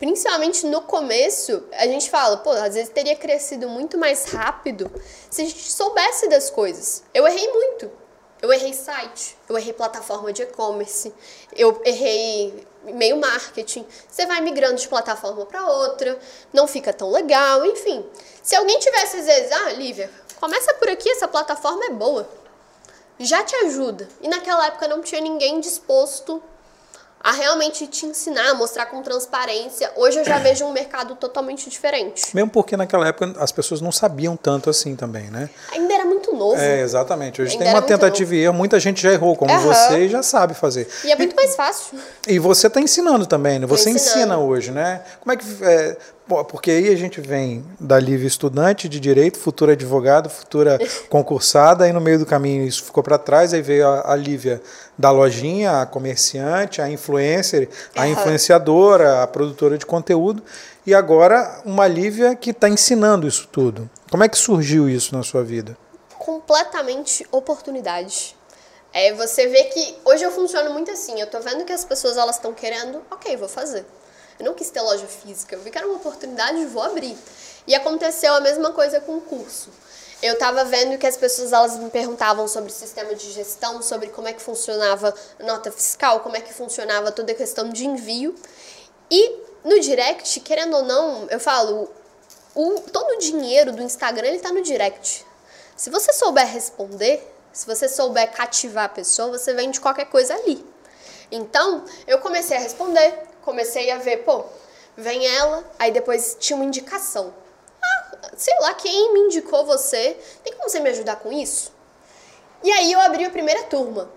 Principalmente no começo, a gente fala, pô, às vezes teria crescido muito mais rápido se a gente soubesse das coisas. Eu errei muito. Eu errei site, eu errei plataforma de e-commerce, eu errei e-mail marketing. Você vai migrando de plataforma para outra, não fica tão legal, enfim. Se alguém tivesse às vezes, ah, Lívia, começa por aqui, essa plataforma é boa. Já te ajuda. E naquela época não tinha ninguém disposto a realmente te ensinar, a mostrar com transparência. Hoje eu já vejo um mercado totalmente diferente. Mesmo porque naquela época as pessoas não sabiam tanto assim também, né? Ainda era muito novo. É, exatamente. Hoje Ainda tem uma tentativa e erro, muita gente já errou, como Aham. você, e já sabe fazer. E é muito mais fácil. E você está ensinando também, né? Você ensina hoje, né? Como é que. É, pô, porque aí a gente vem da Lívia estudante de direito, futura advogada, futura concursada, aí no meio do caminho isso ficou para trás, aí veio a, a Lívia da lojinha, a comerciante, a influencer, a influenciadora, a produtora de conteúdo, e agora uma Lívia que está ensinando isso tudo. Como é que surgiu isso na sua vida? completamente oportunidade. É, você vê que hoje eu funciono muito assim, eu tô vendo que as pessoas elas estão querendo, ok, vou fazer. Eu não quis ter loja física, eu vi que era uma oportunidade, vou abrir. E aconteceu a mesma coisa com o curso. Eu tava vendo que as pessoas elas me perguntavam sobre sistema de gestão, sobre como é que funcionava nota fiscal, como é que funcionava toda a questão de envio. E no direct, querendo ou não, eu falo, o, todo o dinheiro do Instagram ele tá no direct. Se você souber responder, se você souber cativar a pessoa, você vende qualquer coisa ali. Então, eu comecei a responder, comecei a ver, pô, vem ela, aí depois tinha uma indicação. Ah, sei lá, quem me indicou você? Tem como você me ajudar com isso? E aí eu abri a primeira turma.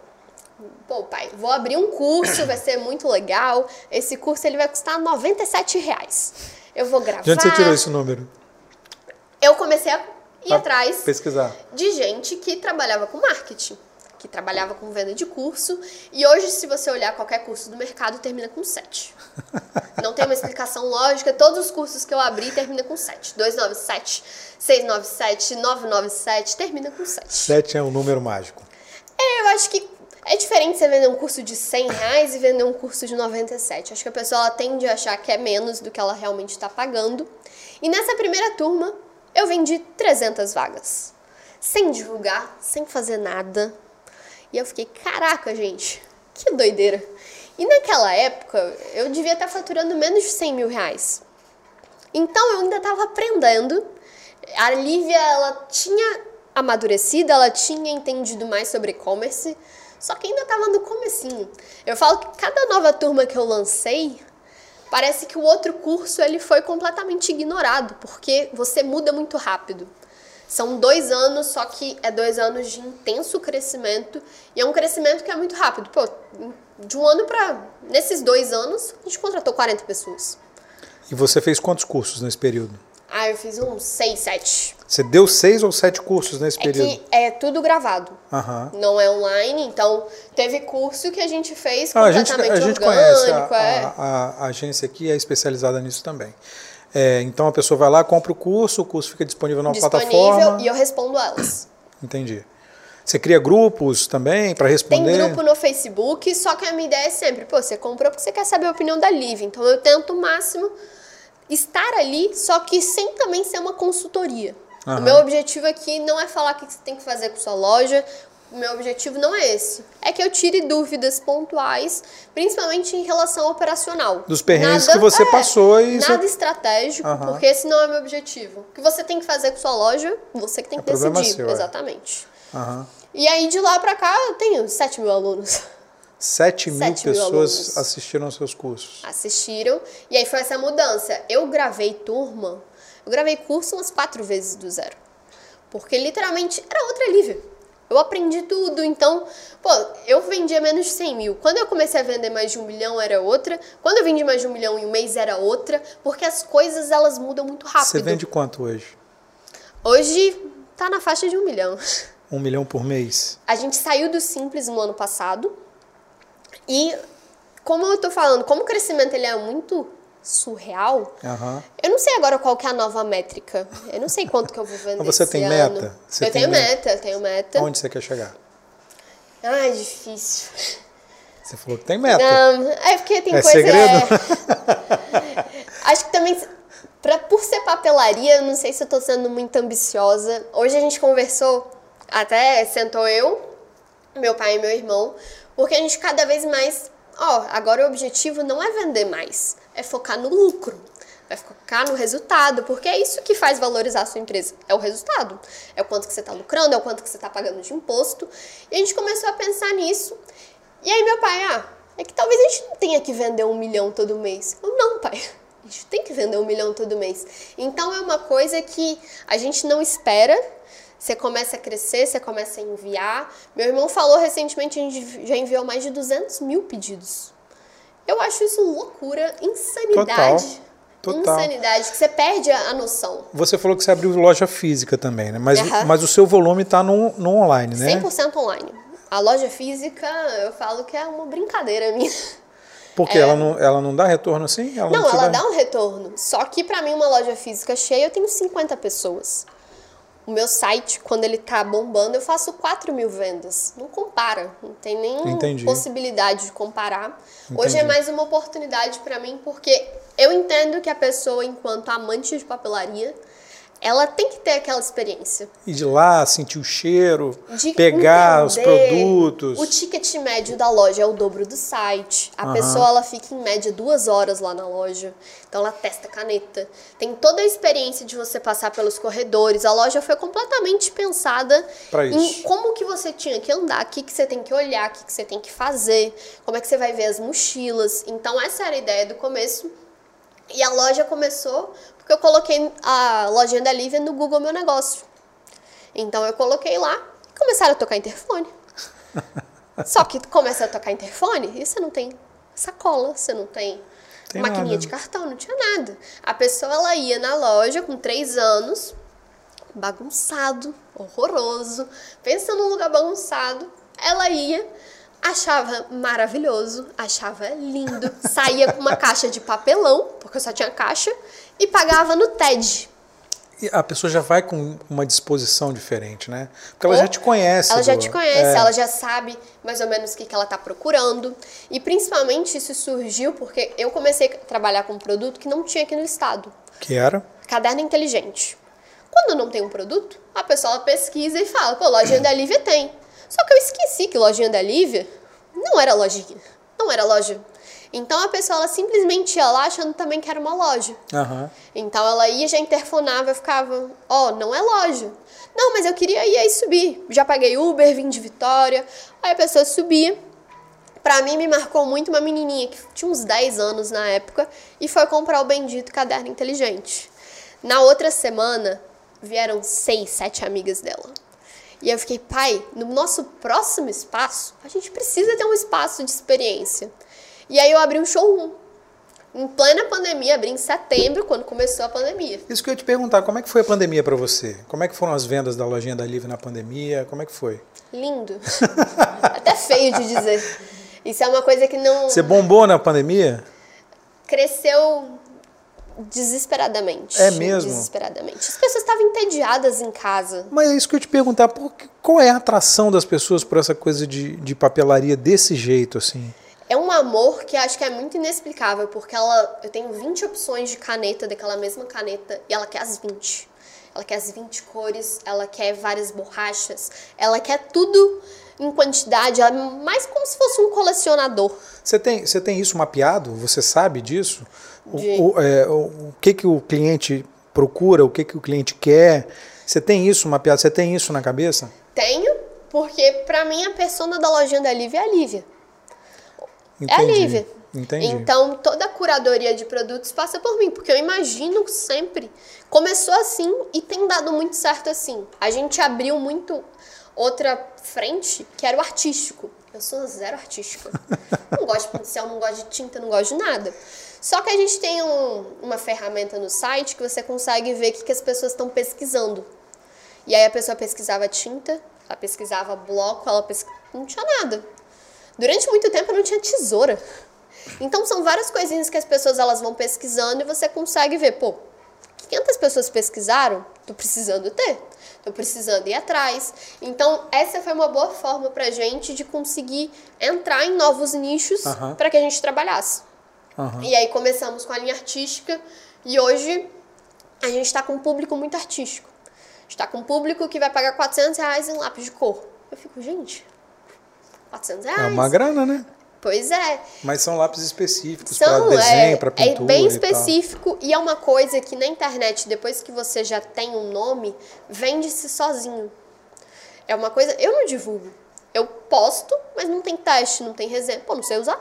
Pô, pai, vou abrir um curso, vai ser muito legal. Esse curso ele vai custar 97 reais. Eu vou gravar. De onde você tirou esse número? Eu comecei a ir Pra atrás Pesquisar. de gente que trabalhava com marketing, que trabalhava com venda de curso. E hoje, se você olhar qualquer curso do mercado, termina com 7. Não tem uma explicação lógica. Todos os cursos que eu abri termina com 7. 297, 697, 997, termina com 7. Sete é um número mágico. É, eu acho que é diferente você vender um curso de 100 reais e vender um curso de 97. Acho que a pessoa tende a achar que é menos do que ela realmente está pagando. E nessa primeira turma, eu vendi 300 vagas. Sem divulgar, sem fazer nada. E eu fiquei, caraca, gente, que doideira. E naquela época, eu devia estar faturando menos de 100 mil reais. Então eu ainda estava aprendendo. A Lívia, ela tinha amadurecido, ela tinha entendido mais sobre e-commerce, só que ainda estava no comecinho. Eu falo que cada nova turma que eu lancei, parece que o outro curso ele foi completamente ignorado, porque você muda muito rápido. São dois anos, só que é dois anos de intenso crescimento e é um crescimento que é muito rápido. Pô, de um ano para nesses dois anos a gente contratou 40 pessoas. E você fez quantos cursos nesse período? Ah, eu fiz uns seis, sete. Você deu seis ou sete cursos nesse É período? que é tudo gravado. Aham. Não é online, então teve curso que a gente fez Ah, a gente, completamente a gente conhece, orgânico. a, é. a- a agência aqui é especializada nisso também. É, então a pessoa vai lá, compra o curso, o curso fica disponível numa disponível plataforma. e eu respondo elas. Entendi. Você cria grupos também para Tem responder? grupo no Facebook, só que a minha ideia é sempre, pô, você comprou porque você quer saber a opinião da Liv. Então eu tento o máximo estar ali, só que sem também ser uma consultoria. Aham. O meu objetivo aqui não é falar o que você tem que fazer com sua loja. O meu objetivo não é esse. É que eu tire dúvidas pontuais, principalmente em relação ao operacional. Dos perrengues que você passou e Nada você- estratégico, Aham. porque esse não é o meu objetivo. O que você tem que fazer com sua loja, você que tem É que problema decidir. seu, é. Exatamente. Aham. E aí, de lá pra cá, eu tenho 7 mil alunos. Sete mil Sete mil pessoas alunos. assistiram aos seus cursos. Assistiram. E aí foi essa mudança. Eu gravei turma, eu gravei curso umas quatro vezes do zero. Porque literalmente era outra Lívia. Eu aprendi tudo, então, pô, eu vendia menos de 100 mil. Quando eu comecei a vender mais de um milhão, era outra. Quando eu vendi mais de um milhão em um mês, era outra. Porque as coisas, elas mudam muito rápido. Você vende quanto hoje? Hoje, tá na faixa de um milhão. Um milhão por mês? A gente saiu do simples no ano passado. E como eu tô falando, como o crescimento ele é muito surreal. Aham. Eu não sei agora qual que é a nova métrica. Eu não sei quanto que eu vou vender Mas você tem ano. meta? Você eu tem tenho meta? meta, eu tenho meta. Onde você quer chegar? Ai, difícil. Você falou que tem meta. Não, é porque tem É coisa. segredo? é- Acho que também, pra, por ser papelaria, eu não sei se eu tô sendo muito ambiciosa. Hoje a gente conversou, até sentou eu, meu pai e meu irmão, porque a gente cada vez mais. Ó, agora o objetivo não é vender mais, é focar no lucro. Vai focar no resultado, porque é isso que faz valorizar a sua empresa. É o resultado. É o quanto que você está lucrando, é o quanto que você está pagando de imposto. E a gente começou a pensar nisso. E aí meu pai, ah, é que talvez a gente não tenha que vender um milhão todo mês. Eu, não, pai. A gente tem que vender um milhão todo mês. Então é uma coisa que a gente não espera. Você começa a crescer, você começa a enviar. Meu irmão falou recentemente, a gente já enviou mais de 200 mil pedidos. Eu acho isso loucura, insanidade. Total. Insanidade, que você perde a noção. Você falou que você abriu loja física também, né? Mas, Aham. mas o seu volume está no, no online, né? 100% online. A loja física, eu falo que é uma brincadeira minha. Porque ela, não, ela não dá retorno assim? Ela É. Não, te ela dá um retorno. Só que pra mim, uma loja física cheia, eu tenho 50 pessoas. O meu site, quando ele tá bombando, eu faço 4 mil vendas. Não compara. Não tem nem Entendi. possibilidade de comparar. Hoje é Entendi. mais uma oportunidade pra mim, porque eu entendo que a pessoa, enquanto amante de papelaria, ela tem que ter aquela experiência. Ir de lá, sentir o cheiro, de pegar os produtos. O ticket médio da loja é o dobro do site. A Aham. pessoa ela fica em média duas horas lá na loja. Então ela testa caneta. Tem toda a experiência de você passar pelos corredores. A loja foi completamente pensada em como que você tinha que andar, o que, que você tem que olhar, o que, que você tem que fazer, como é que você vai ver as mochilas. Então essa era a ideia do começo. E a loja começou porque eu coloquei a lojinha da Lívia no Google Meu Negócio. Então eu coloquei lá e começaram a tocar interfone. Só que começa a tocar interfone e você não tem sacola, você não tem, Tem maquininha nada. de cartão, não tinha nada. A pessoa ela ia na loja com três anos, bagunçado, horroroso, pensa num lugar bagunçado, ela ia, achava maravilhoso, achava lindo, saía com uma caixa de papelão, porque eu só tinha caixa, e pagava no TED. E a pessoa já vai com uma disposição diferente, né? Porque ela já te conhece. Ela já do- te conhece, é. ela já sabe mais ou menos o que, que ela tá procurando. E principalmente isso surgiu porque eu comecei a trabalhar com um produto que não tinha aqui no estado. Que era? Caderno inteligente. Quando não tem um produto, a pessoa pesquisa e fala, pô, lojinha da Lívia tem. Só que eu esqueci que lojinha da Lívia não era lojinha, não era loja. Então a pessoa ela simplesmente ia lá achando também que era uma loja. Aham. Então ela ia, já interfonava, eu ficava, ó, não é loja. Não, mas eu queria ir aí subir. Já paguei Uber, vim de Vitória. Aí a pessoa subia. Pra mim me marcou muito uma menininha que tinha uns 10 anos na época e foi comprar o bendito caderno inteligente. Na outra semana vieram seis, sete amigas dela. E eu fiquei, pai, no nosso próximo espaço, a gente precisa ter um espaço de experiência. E aí eu abri um showroom. Em plena pandemia, abri em setembro, quando começou a pandemia. Isso que eu ia te perguntar, como é que foi a pandemia para você? Como é que foram as vendas da lojinha da Live na pandemia? Como é que foi? Lindo. Até feio de dizer. Isso é uma coisa que não Você bombou na pandemia? cresceu desesperadamente. É mesmo? Desesperadamente. As pessoas estavam entediadas em casa. Mas é isso que eu ia te perguntar, qual é a atração das pessoas por essa coisa de, de papelaria desse jeito, assim? É um amor que acho que é muito inexplicável, porque ela, eu tenho 20 opções de caneta, daquela mesma caneta, e ela quer as 20. Ela quer as 20 cores, ela quer várias borrachas, ela quer tudo em quantidade, ela é mais como se fosse um colecionador. Você tem, você tem isso mapeado? Você sabe disso? O, De- o, é, o, o que, que o cliente procura, o que, que o cliente quer? Você tem isso mapeado? Você tem isso na cabeça? Tenho, porque pra mim a persona da lojinha da Lívia é a Lívia. É Entendi. Lívia. Entendi. Então, toda a curadoria de produtos passa por mim, porque eu imagino sempre. Começou assim e tem dado muito certo assim. A gente abriu muito outra frente, que era o artístico. Eu sou zero artística. não gosto de pincel, não gosto de tinta, não gosto de nada. Só que a gente tem um- uma ferramenta no site que você consegue ver o que, que as pessoas estão pesquisando. E aí a pessoa pesquisava tinta, ela pesquisava bloco, ela pesqui... não tinha nada. Durante muito tempo eu não tinha tesoura. Então são várias coisinhas que as pessoas elas vão pesquisando e você consegue ver, pô, 500 pessoas pesquisaram, tô precisando ter, tô precisando ir atrás. Então essa foi uma boa forma pra gente de conseguir entrar em novos nichos para que a gente trabalhasse. E aí começamos com a linha artística e hoje a gente está com um público muito artístico. está com um público que vai pagar 400 reais em lápis de cor. Eu fico, gente, 400 reais? É uma grana, né? Pois é. Mas são lápis específicos para São, desenho, é, para é pintura bem e tal. específico e é uma coisa que na internet, depois que você já tem um nome, vende-se sozinho. É uma coisa, eu não divulgo. Eu posto, mas não tem teste, não tem resenha. Pô, não sei usar.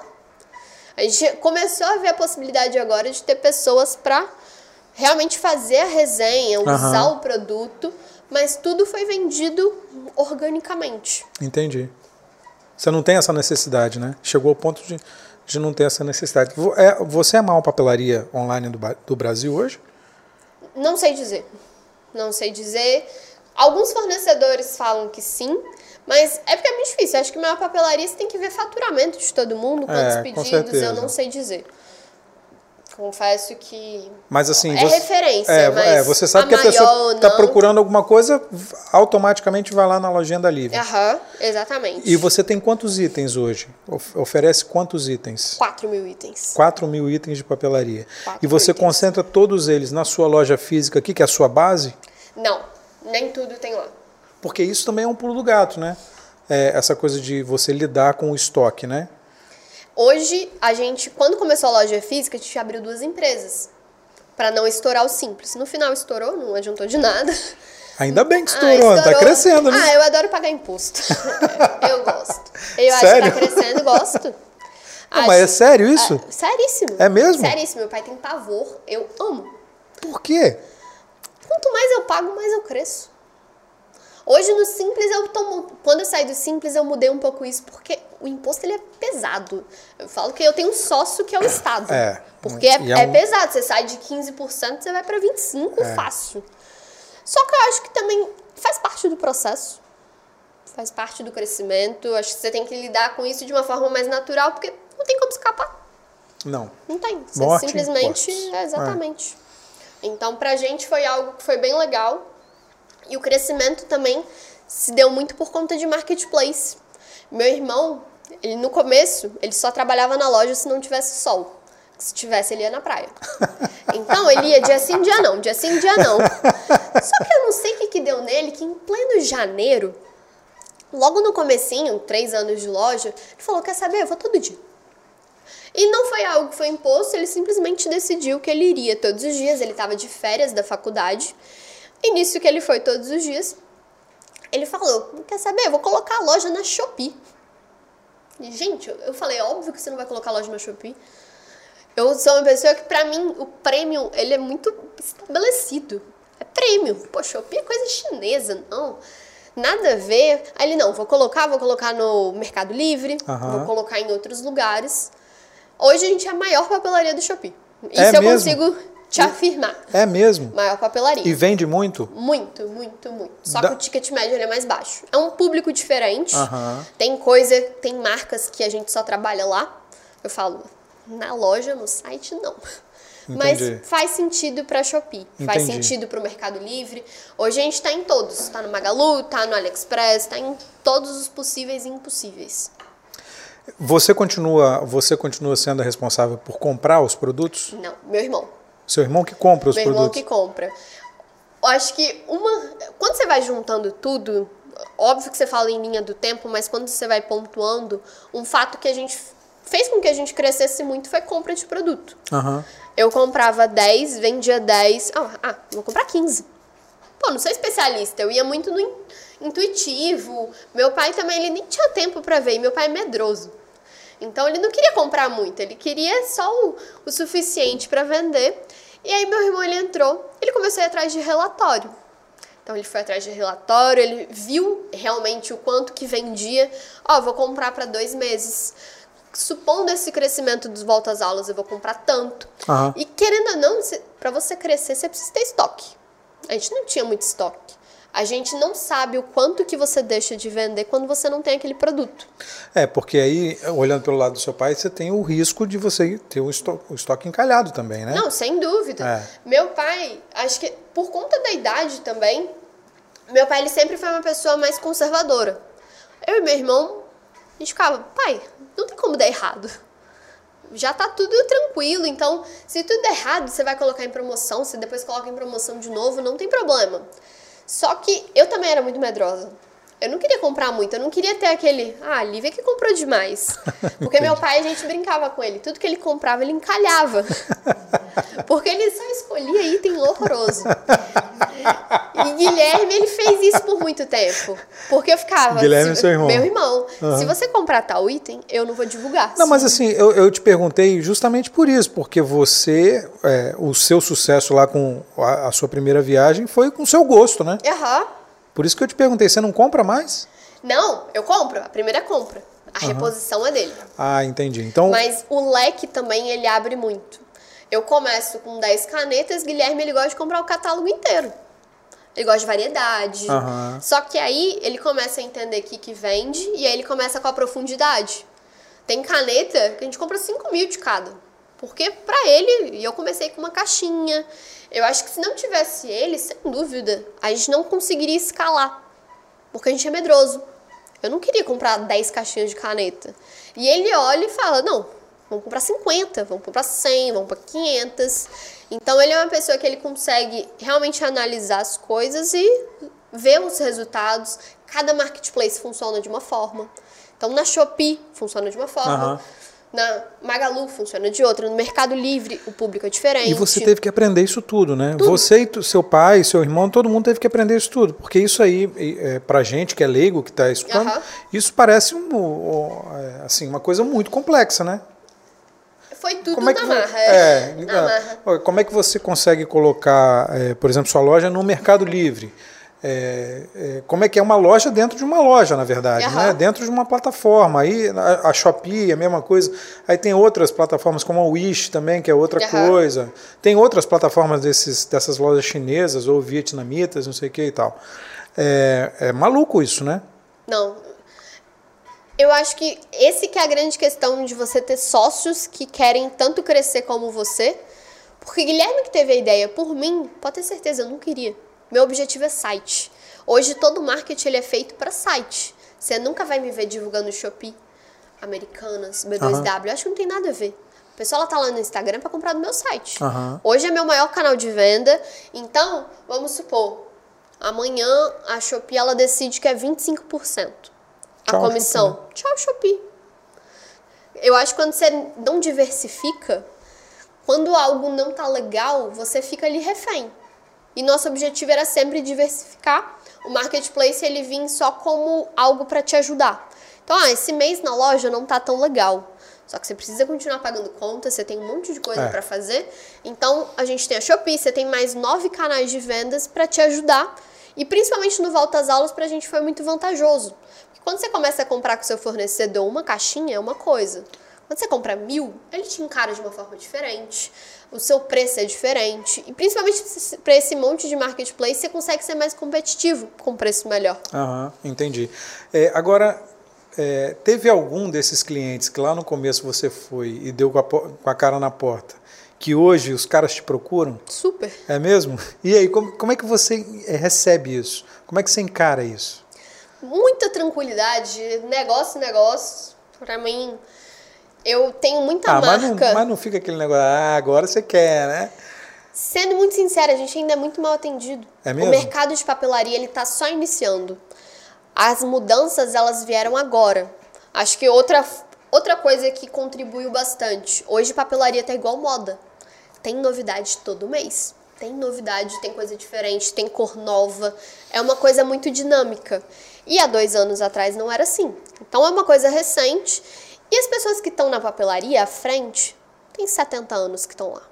A gente começou a ver a possibilidade agora de ter pessoas para realmente fazer a resenha, usar Aham. o produto, mas tudo foi vendido organicamente. Entendi. Você não tem essa necessidade, né? Chegou ao ponto de, de não ter essa necessidade. É- Você é a maior papelaria online do, do Brasil hoje? Não sei dizer. Não sei dizer. Alguns fornecedores falam que sim, mas é porque é muito difícil. Acho que maior papelaria você tem que ver faturamento de todo mundo, quantos É, com pedidos, eu não sei dizer. Confesso que Mas assim, É você, referência, é, mas é, você sabe a que a pessoa está procurando alguma coisa, automaticamente vai lá na lojinha da Livre. Aham, exatamente. E você tem quantos itens hoje? Of- Oferece quantos itens? 4 mil itens. 4 mil itens de papelaria. E você itens. concentra todos eles na sua loja física aqui, que é a sua base? Não, nem tudo tem lá. Porque isso também é um pulo do gato, né? É, essa coisa de você lidar com o estoque, né? Hoje, a gente, quando começou a loja física, a gente abriu duas empresas. Pra não estourar o simples. No final estourou, não adiantou de nada. Ainda bem que Ah, estourou, tá estourou. crescendo, né? Ah, eu adoro pagar imposto. eu gosto. Eu Sério? acho que tá crescendo, gosto. Não, mas é sério isso? Ah, seríssimo. É mesmo? Seríssimo. Meu pai tem pavor. Eu amo. Por quê? Quanto mais eu pago, mais eu cresço. Hoje no Simples eu tomo. Quando eu saí do Simples, eu mudei um pouco isso, porque o imposto ele é pesado. Eu falo que eu tenho um sócio que é o Estado. É. Porque é, é é um- pesado. Você sai de 15%, você vai para 25% É. fácil. Só que eu acho que também faz parte do processo. Faz parte do crescimento. Acho que você tem que lidar com isso de uma forma mais natural, porque não tem como escapar. Não. Não tem. Você Morte, simplesmente. É, exatamente. Então, pra gente foi algo que foi bem legal. E o crescimento também se deu muito por conta de marketplace. Meu irmão, ele no começo, ele só trabalhava na loja se não tivesse sol. Se tivesse, ele ia na praia. Então, ele ia dia sim, dia não, dia sim, dia não. Só que eu não sei o que, que deu nele, que em pleno janeiro, logo no comecinho, três anos de loja, ele falou, quer saber, eu vou todo dia. E não foi algo que foi imposto, ele simplesmente decidiu que ele iria todos os dias. Ele estava de férias da faculdade. E nisso que ele foi todos os dias, ele falou: Quer saber? Eu vou colocar a loja na Shopee. E, gente, eu- falei: Óbvio que você não vai colocar a loja na Shopee. Eu sou uma pessoa que, pra mim, o prêmio ele é muito estabelecido. É prêmio. Pô, Shopee é coisa chinesa, não. Nada a ver. Aí ele, não, vou colocar, vou colocar no Mercado Livre, Aham. vou colocar em outros lugares. Hoje a gente é a maior papelaria do Shopee. Isso É eu mesmo? consigo te afirmar. É mesmo? Maior papelaria. E vende muito? Muito, muito, muito. Só Da- que o ticket médio é mais baixo. É um público diferente. Tem coisa, tem marcas que a gente só trabalha lá. Eu falo, na loja, no site, não. Entendi. Mas faz sentido para Shopee, faz Entendi. sentido para o Mercado Livre. Hoje a gente está em todos, está no Magalu, está no AliExpress, está em todos os possíveis e impossíveis. Você continua, você continua sendo a responsável por comprar os produtos? Não, meu irmão. Seu irmão que compra os meu irmão produtos? que compra. Eu acho que uma. Quando você vai juntando tudo, óbvio que você fala em linha do tempo, mas quando você vai pontuando, um fato que a gente fez com que a gente crescesse muito foi compra de produto. Aham. Eu comprava 10, vendia 10. Ah, ah, vou comprar 15. Pô, não sou especialista, eu ia muito no in- intuitivo. Meu pai também, ele nem tinha tempo pra ver, e meu pai é medroso. Então ele não queria comprar muito, ele queria só o, o suficiente pra vender. E aí meu irmão ele entrou, ele começou a ir atrás de relatório. Então ele foi atrás de relatório, ele viu realmente o quanto que vendia. Ó, vou comprar para dois meses. Supondo esse crescimento dos volta às aulas, eu vou comprar tanto. Aham. E querendo ou não, para você crescer, você precisa ter estoque. A gente não tinha muito estoque. A gente não sabe o quanto que você deixa de vender quando você não tem aquele produto. É, porque aí, olhando pelo lado do seu pai, você tem o risco de você ter o estoque, o estoque encalhado também, né? Não, sem dúvida. É. Meu pai, acho que por conta da idade também, meu pai ele sempre foi uma pessoa mais conservadora. Eu e meu irmão, a gente ficava, pai, não tem como dar errado. Já tá tudo tranquilo, então se tudo der errado, você vai colocar em promoção, se depois coloca em promoção de novo, não tem problema. Só que eu também era muito medrosa. Eu não queria comprar muito, eu não queria ter aquele, ah, a Lívia que comprou demais. Porque meu pai, a gente brincava com ele, tudo que ele comprava, ele encalhava. Porque ele só escolhia item horroroso. E Guilherme, ele fez isso por muito tempo. Porque eu ficava. Guilherme é se- seu irmão. Meu irmão. Aham. Se você comprar tal item, eu não vou divulgar. Não, mas assim, eu, eu te perguntei justamente por isso, porque você, é, o seu sucesso lá com a, a sua primeira viagem foi com o seu gosto, né? Aham. Por isso que eu te perguntei, você não compra mais? Não, eu compro. A primeira compra. A reposição é dele. Ah, entendi. Então, Mas o leque também, ele abre muito. Eu começo com 10 canetas, Guilherme, ele gosta de comprar o catálogo inteiro. Ele gosta de variedade. Aham. Só que aí ele começa a entender o que, que vende e aí ele começa com a profundidade. Tem caneta que a gente compra 5 mil de cada. Porque pra ele, e eu comecei com uma caixinha. Eu acho que se não tivesse ele, sem dúvida, a gente não conseguiria escalar. Porque a gente é medroso. Eu não queria comprar 10 caixinhas de caneta. E ele olha e fala: não, vamos comprar 50, vamos comprar 100, vamos para 500. Então ele é uma pessoa que ele consegue realmente analisar as coisas e ver os resultados. Cada marketplace funciona de uma forma. Então na Shopee funciona de uma forma. Aham. Na Magalu funciona de outra. No Mercado Livre o público é diferente. e você teve que aprender isso tudo, né? Você e seu pai, seu irmão, todo mundo teve que aprender isso tudo. Porque isso aí, é, pra gente que é leigo, que tá escutando, isso parece um, um, é, assim, uma coisa muito complexa, né? Foi tudo Como é na que, marra. é, na marra. Como é que você consegue colocar, é, por exemplo, sua loja no Mercado Livre? É, é, como é que é uma loja dentro de uma loja, na verdade, Aham. né? dentro de uma plataforma. Aí a, a Shopee é a mesma coisa. Aí tem outras plataformas como a Wish também, que é outra Aham. coisa. Tem outras plataformas desses, dessas lojas chinesas ou vietnamitas, não sei o que e tal. É, é maluco isso, né? Não. Eu acho que esse que é a grande questão de você ter sócios que querem tanto crescer como você. Porque Guilherme que teve a ideia, por mim, pode ter certeza, eu não queria. Meu objetivo é site. Hoje todo marketing ele é feito para site. Você nunca vai me ver divulgando Shopee, Americanas, B2W. Acho que não tem nada a ver. A pessoa ela tá lá no Instagram para comprar do meu site. Aham. Hoje é meu maior canal de venda. Então, vamos supor, amanhã a Shopee ela decide que é 25% a Tchau, comissão. Tchau, Shopee. Eu acho que quando você não diversifica, quando algo não tá legal, você fica ali refém. E nosso objetivo era sempre diversificar. O marketplace ele vinha só como algo para te ajudar. Então, ah, esse mês na loja não tá tão legal. Só que você precisa continuar pagando conta, você tem um monte de coisa É. para fazer. Então, a gente tem a Shopee, você tem mais nove canais de vendas para te ajudar. E principalmente no Volta às Aulas, pra gente foi muito vantajoso. Quando você começa a comprar com seu fornecedor uma caixinha, é uma coisa. Quando você compra mil, ele te encara de uma forma diferente, o seu preço é diferente. E principalmente para esse monte de marketplace, você consegue ser mais competitivo com preço melhor. Aham, entendi. É, agora, é, teve algum desses clientes que lá no começo você foi e deu com a, com a cara na porta, que hoje os caras te procuram? Super. É mesmo? E aí, como, como é que você é, recebe isso? Como é que você encara isso? Muita tranquilidade, negócio, negócio. Pra mim, eu tenho muita ah, mas marca. não, mas não fica aquele negócio, ah, agora você quer, né? Sendo muito sincera, a gente ainda é muito mal atendido. É mesmo? O mercado de papelaria ele tá só iniciando. As mudanças elas vieram agora. Acho que outra outra coisa que contribuiu bastante. Hoje papelaria tá igual moda. Tem novidade todo mês. Tem novidade, tem coisa diferente, tem cor nova. É uma coisa muito dinâmica. E há dois anos atrás não era assim. Então é uma coisa recente. E as pessoas que estão na papelaria à frente, tem 70 anos que estão lá.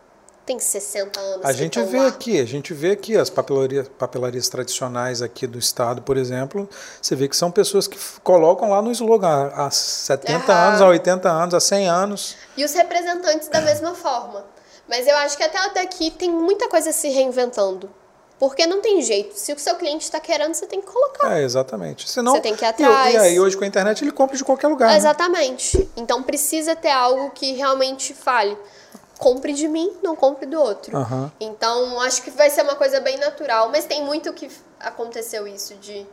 Tem 60 anos A gente vê lá. aqui, a gente vê aqui as papelarias, papelarias tradicionais aqui do estado, por exemplo, você vê que são pessoas que colocam lá no slogan há 70 Aham. anos, há 80 anos, há 100 anos. E os representantes da mesma forma. Mas eu acho que até daqui tem muita coisa se reinventando. Porque não tem jeito. Se o seu cliente está querendo, você tem que colocar. É, exatamente. Senão, Você tem que ir e- atrás. E, aí, hoje com a internet, ele compra de qualquer lugar. né? Exatamente. Então precisa ter algo que realmente fale. Compre de mim, não compre do outro. Aham. Então, acho que vai ser uma coisa bem natural. Mas tem muito que aconteceu isso de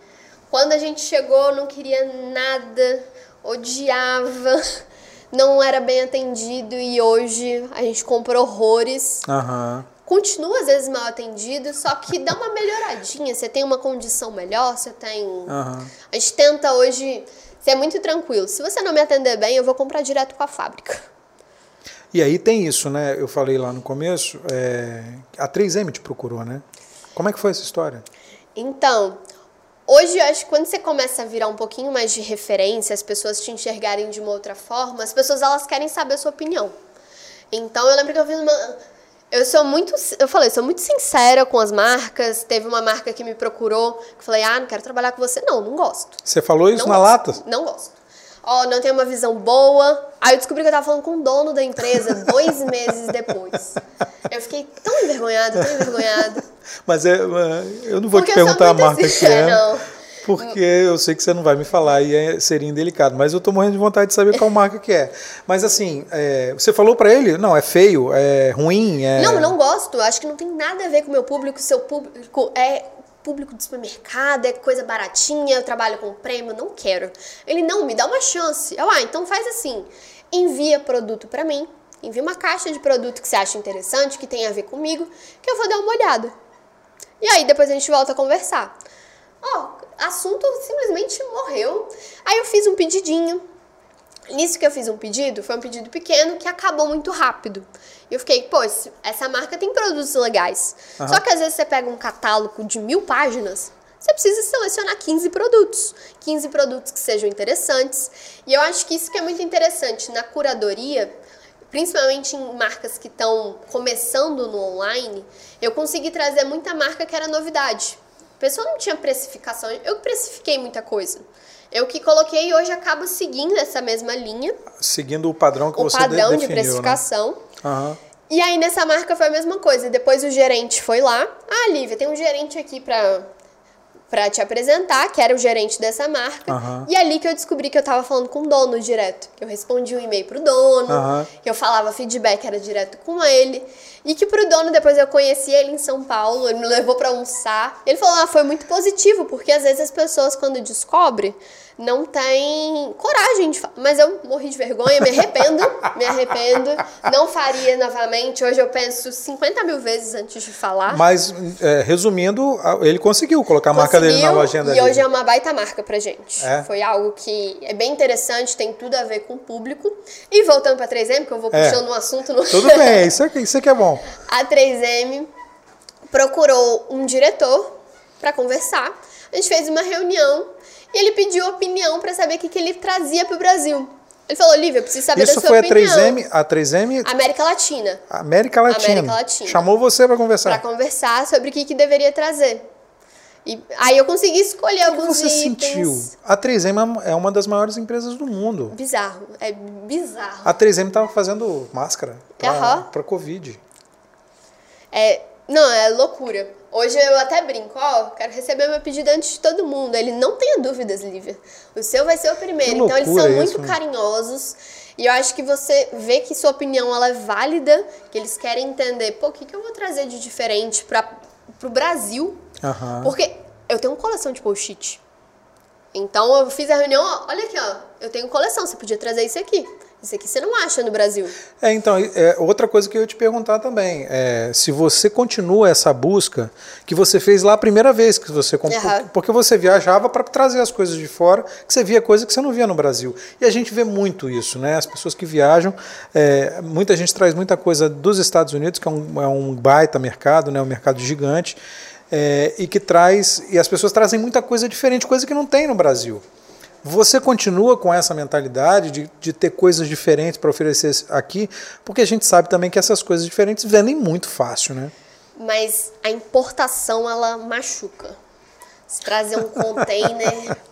quando a gente chegou, não queria nada, odiava, não era bem atendido e hoje a gente compra horrores. Aham. Continua às vezes mal atendido, só que dá uma melhoradinha. Você tem uma condição melhor, você tem. Aham. A gente tenta hoje ser muito tranquilo. Se você não me atender bem, eu vou comprar direto com a fábrica. E aí tem isso, né? Eu falei lá no começo, é, a 3M te procurou, né? Como é que foi essa história? Então, hoje eu acho que quando você começa a virar um pouquinho mais de referência, as pessoas te enxergarem de uma outra forma, as pessoas elas querem saber a sua opinião. Então eu lembro que eu fiz uma. Eu sou muito. Eu falei, sou muito sincera com as marcas. Teve uma marca que me procurou, que eu falei, ah, não quero trabalhar com você. Não, não gosto. Você falou isso Não na gosto. lata? Não gosto. Ó, não tenho uma visão boa. Aí eu descobri que eu tava falando com o dono da empresa dois meses depois. Eu fiquei tão envergonhada, tão envergonhada. Mas é, é, eu não vou Porque te perguntar a marca que é, não. porque eu sei que você não vai me falar e é- seria indelicado. Mas eu tô morrendo de vontade de saber qual marca que é. Mas assim, é, você falou pra ele? Não, é feio, é ruim, é... Não, não gosto. Acho que não tem nada a ver com o meu público. Seu público é público de supermercado, é coisa baratinha, eu trabalho com prêmio, não quero. Ele não me dá uma chance. Eu, ah, então faz assim. Envia produto pra mim. Envia uma caixa de produto que você acha interessante, que tem a ver comigo, que eu vou dar uma olhada. E aí depois a gente volta a conversar. Ó, assunto simplesmente morreu. Aí eu fiz um pedidinho. Nisso que eu fiz um pedido, foi um pedido pequeno que acabou muito rápido. E eu fiquei, pô, essa marca tem produtos legais. Aham. Só que às vezes você pega um catálogo de mil páginas, você precisa selecionar 15 produtos. 15 produtos que sejam interessantes. E eu acho que isso que é muito interessante na curadoria, principalmente em marcas que estão começando no online, eu consegui trazer muita marca que era novidade. A pessoa não tinha precificação, eu que precifiquei muita coisa. Eu que coloquei e hoje acabo seguindo essa mesma linha, Seguindo o padrão que o você padrão de de definiu, né? precificação. Aham. E aí nessa marca foi a mesma coisa. Depois o gerente foi lá. Ah, Lívia, tem um gerente aqui pra, pra te apresentar, que era o gerente dessa marca. Aham. E ali que eu descobri que eu tava falando com o dono direto. Que eu respondi um e-mail pro dono, que eu falava feedback, era direto com ele. E que pro dono, depois eu conheci ele em São Paulo, ele me levou pra almoçar. Ele falou, ah, foi muito positivo, porque às vezes as pessoas, quando descobrem, não têm coragem de falar. Mas eu morri de vergonha, me arrependo, me arrependo. Não faria novamente. Hoje eu penso 50 mil vezes antes de falar. Mas, é, resumindo, ele conseguiu colocar a marca dele na Conseguiu, lojinha E dele. hoje é uma baita marca pra gente. É? Foi algo que é bem interessante, tem tudo a ver com o público. E voltando pra 3M, que eu vou É. puxando um assunto no. Tudo bem, isso aqui, isso aqui é bom. A 3M procurou um diretor para conversar. A gente fez uma reunião e ele pediu opinião para saber o que, que ele trazia para o Brasil. Ele falou, Lívia, eu preciso saber Isso da sua foi a opinião. 3M, a 3M América Latina. América Latina. América Latina. Chamou você para Para conversar. conversar sobre o que, que deveria trazer. E aí eu consegui escolher O que alguns você itens. sentiu? A 3M é uma das maiores empresas do mundo. Bizarro. É bizarro. A 3M estava fazendo máscara para Aham. Covid. É, não, é loucura. Hoje eu até brinco, ó, quero receber meu pedido antes de todo mundo. Ele não tenha dúvidas, Lívia. O seu vai ser o primeiro. Então eles são isso, muito né? carinhosos. E eu acho que você vê que sua opinião ela é válida, que eles querem entender, pô, o que, que eu vou trazer de diferente para pro Brasil? Porque eu tenho uma coleção de post-it. Então eu fiz a reunião, ó, olha aqui, ó, eu tenho coleção, você podia trazer isso aqui. Isso aqui você não acha no Brasil. É, então, é, outra coisa que eu ia te perguntar também, é, se você continua essa busca que você fez lá a primeira vez que você comprou, Aham. porque você viajava para trazer as coisas de fora, que você via coisa que você não via no Brasil. E a gente vê muito isso, né? As pessoas que viajam, é, muita gente traz muita coisa dos Estados Unidos, que é um, é um baita mercado, né? Um mercado gigante, é, e que traz, e as pessoas trazem muita coisa diferente, coisa que não tem no Brasil. Você continua com essa mentalidade de, de ter coisas diferentes para oferecer aqui, porque a gente sabe também que essas coisas diferentes vendem muito fácil, né? Mas a importação, ela machuca. Se trazer um container.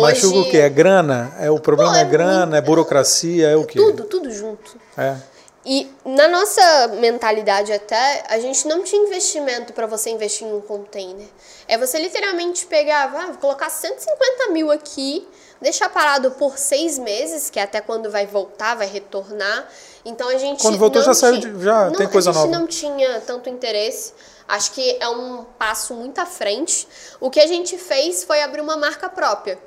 Machuca o quê? É grana? É, o problema Não, é, é grana, é burocracia, é o quê? Tudo, tudo junto. É. E na nossa mentalidade até, a gente não tinha investimento para você investir em um container. É você literalmente pegar, ah, vou colocar 150 mil aqui, deixar parado por seis meses, que é até quando vai voltar, vai retornar. Então a gente. Quando voltou não já saiu, de- já não, tem coisa A gente nova. não tinha tanto interesse. Acho que é um passo muito à frente. O que a gente fez foi abrir uma marca própria.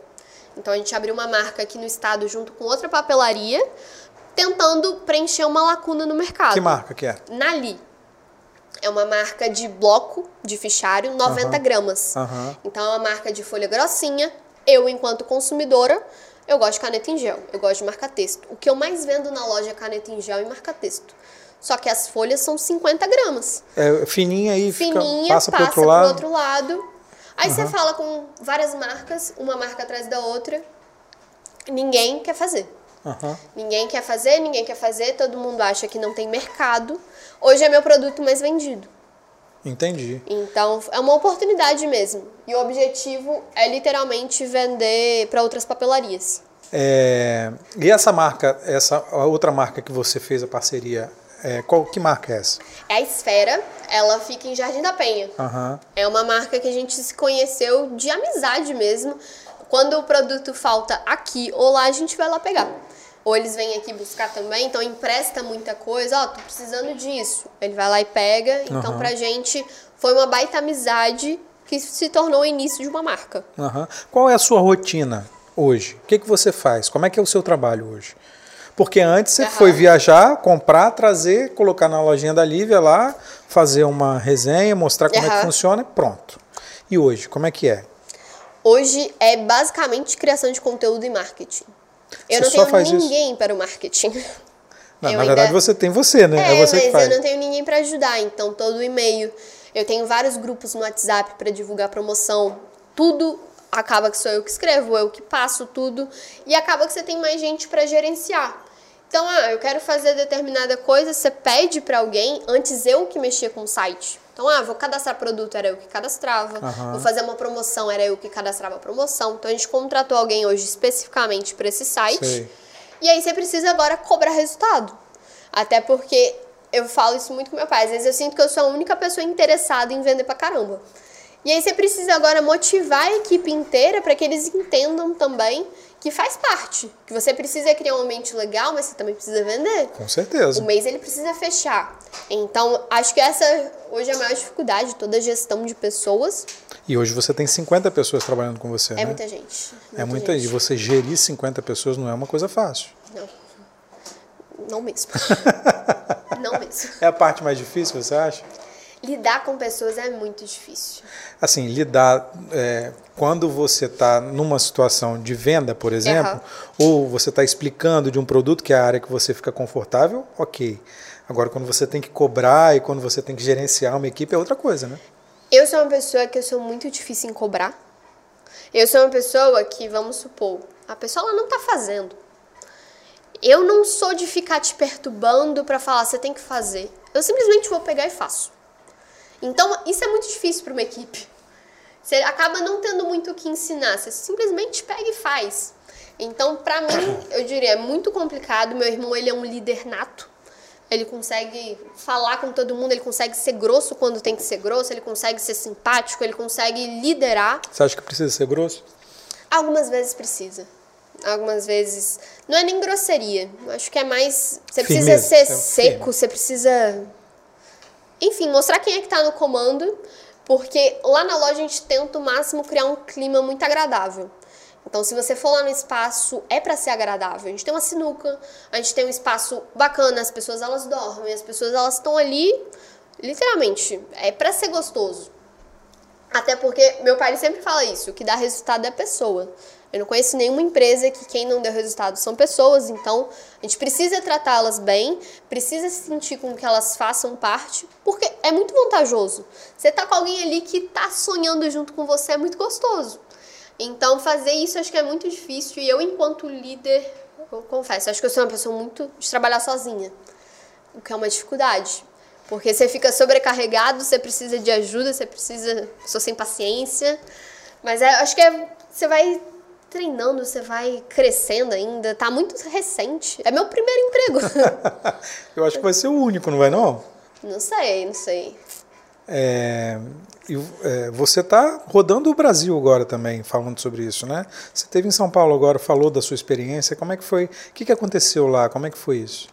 Então a gente abriu uma marca aqui no estado junto com outra papelaria, tentando preencher uma lacuna no mercado. Que marca que é? Nali. É uma marca de bloco de fichário, 90 Aham. gramas. Então é uma marca de folha grossinha. Eu, enquanto consumidora, eu gosto de caneta em gel. Eu gosto de marca-texto. O que eu mais vendo na loja é caneta em gel e marca-texto. Só que as folhas são 50 gramas. É fininha aí, fica, Fininha, passa, passa, pro outro lado. outro lado. Aí você fala com várias marcas, uma marca atrás da outra. Ninguém quer fazer. Aham. Ninguém quer fazer, ninguém quer fazer, todo mundo acha que não tem mercado. Hoje é meu produto mais vendido. Entendi. Então, é uma oportunidade mesmo. E o objetivo é literalmente vender para outras papelarias. É, e essa marca, essa a outra marca que você fez a parceria, é, qual que marca é essa? É a Esfera, ela fica em Jardim da Penha. Aham. É uma marca que a gente se conheceu de amizade mesmo. Quando o produto falta aqui ou lá, a gente vai lá pegar. Ou eles vêm aqui buscar também, então empresta muita coisa. Ó, tô precisando disso. Ele vai lá e pega. Então, Aham. pra gente, foi uma baita amizade que se tornou o início de uma marca. Aham. Qual é a sua rotina hoje? O que, que você faz? Como é que é o seu trabalho hoje? Porque antes você Aham. foi viajar, comprar, trazer, colocar na lojinha da Lívia lá, fazer uma resenha, mostrar como é que funciona e pronto. E hoje, como é que é? Hoje é basicamente criação de conteúdo e marketing. Eu Você não tenho faz isso? ninguém para o marketing. Não, na ainda- verdade você tem você, né? É, É, você mas que faz. eu não tenho ninguém para ajudar, então todo o e-mail. Eu tenho vários grupos no WhatsApp para divulgar promoção. Tudo acaba que sou eu que escrevo, eu que passo tudo e acaba que você tem mais gente para gerenciar. Então, ah, eu quero fazer determinada coisa, você pede para alguém, antes eu que mexia com o site. Então, ah, vou cadastrar produto, era eu que cadastrava. Aham. Vou fazer uma promoção, era eu que cadastrava a promoção. Então, a gente contratou alguém hoje especificamente para esse site. Sei. E aí você precisa agora cobrar resultado. Até porque eu falo isso muito com meu pai. Às vezes eu sinto que eu sou a única pessoa interessada em vender pra caramba. E aí você precisa agora motivar a equipe inteira para que eles entendam também que faz parte. Que você precisa criar um ambiente legal, mas você também precisa vender. Com certeza. O mês ele precisa fechar. Então, acho que essa hoje é a maior dificuldade, toda a gestão de pessoas. E hoje você tem 50 pessoas trabalhando com você, É né? muita gente. É muita gente. E você gerir 50 pessoas não é uma coisa fácil. Não. Não mesmo. Não mesmo. É a parte mais difícil, você acha? Lidar com pessoas é muito difícil. Assim, lidar é, quando você está numa situação de venda, por exemplo, Aham. ou você está explicando de um produto que é a área que você fica confortável, ok. Agora, quando você tem que cobrar e quando você tem que gerenciar uma equipe, é outra coisa, né? Eu sou uma pessoa que eu sou muito difícil em cobrar. Eu sou uma pessoa que, vamos supor, a pessoa ela não tá fazendo. Eu não sou de ficar te perturbando pra falar, você tem que fazer. Eu simplesmente vou pegar e faço. Então, isso é muito difícil para uma equipe. Você acaba não tendo muito o que ensinar, você simplesmente pega e faz. Então, pra mim, eu diria, é muito complicado. Meu irmão, ele é um líder nato. Ele consegue falar com todo mundo, ele consegue ser grosso quando tem que ser grosso, ele consegue ser simpático, ele consegue liderar. Você acha que precisa ser grosso? Algumas vezes precisa. Algumas vezes. Não é nem grosseria. Acho que é mais. Você precisa Firmeza, ser é seco, firme. você precisa. Enfim, mostrar quem é que tá no comando. Porque lá na loja a gente tenta o máximo criar um clima muito agradável. Então, se você for lá no espaço, é para ser agradável. A gente tem uma sinuca, a gente tem um espaço bacana, as pessoas elas dormem, as pessoas elas estão ali, literalmente, é para ser gostoso. Até porque meu pai sempre fala isso, o que dá resultado é a pessoa. Eu não conheço nenhuma empresa que quem não deu resultado são pessoas, então a gente precisa tratá-las bem, precisa se sentir com que elas façam parte, porque é muito vantajoso. Você tá com alguém ali que tá sonhando junto com você é muito gostoso. Então fazer isso acho que é muito difícil e eu enquanto líder, eu confesso, acho que eu sou uma pessoa muito de trabalhar sozinha, o que é uma dificuldade. Porque você fica sobrecarregado, você precisa de ajuda, você precisa. Sou sem paciência. Mas é, acho que é, você vai treinando, você vai crescendo ainda. Tá muito recente. É meu primeiro emprego. Eu acho que vai ser o único, não vai não? não sei, não sei. É, é, você está rodando o Brasil agora também, falando sobre isso, né? Você esteve em São Paulo agora, falou da sua experiência. Como é que foi? O que, que aconteceu lá? Como é que foi isso?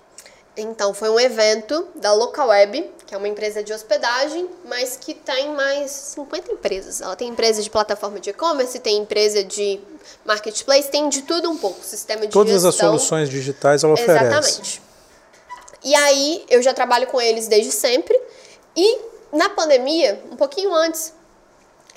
Então, foi um evento da Localweb, que é uma empresa de hospedagem, mas que tem mais 50 empresas. Ela tem empresa de plataforma de e-commerce, tem empresa de marketplace, tem de tudo um pouco, sistema de Todas gestão. as soluções digitais ela oferece. Exatamente. E aí, eu já trabalho com eles desde sempre. E na pandemia, um pouquinho antes,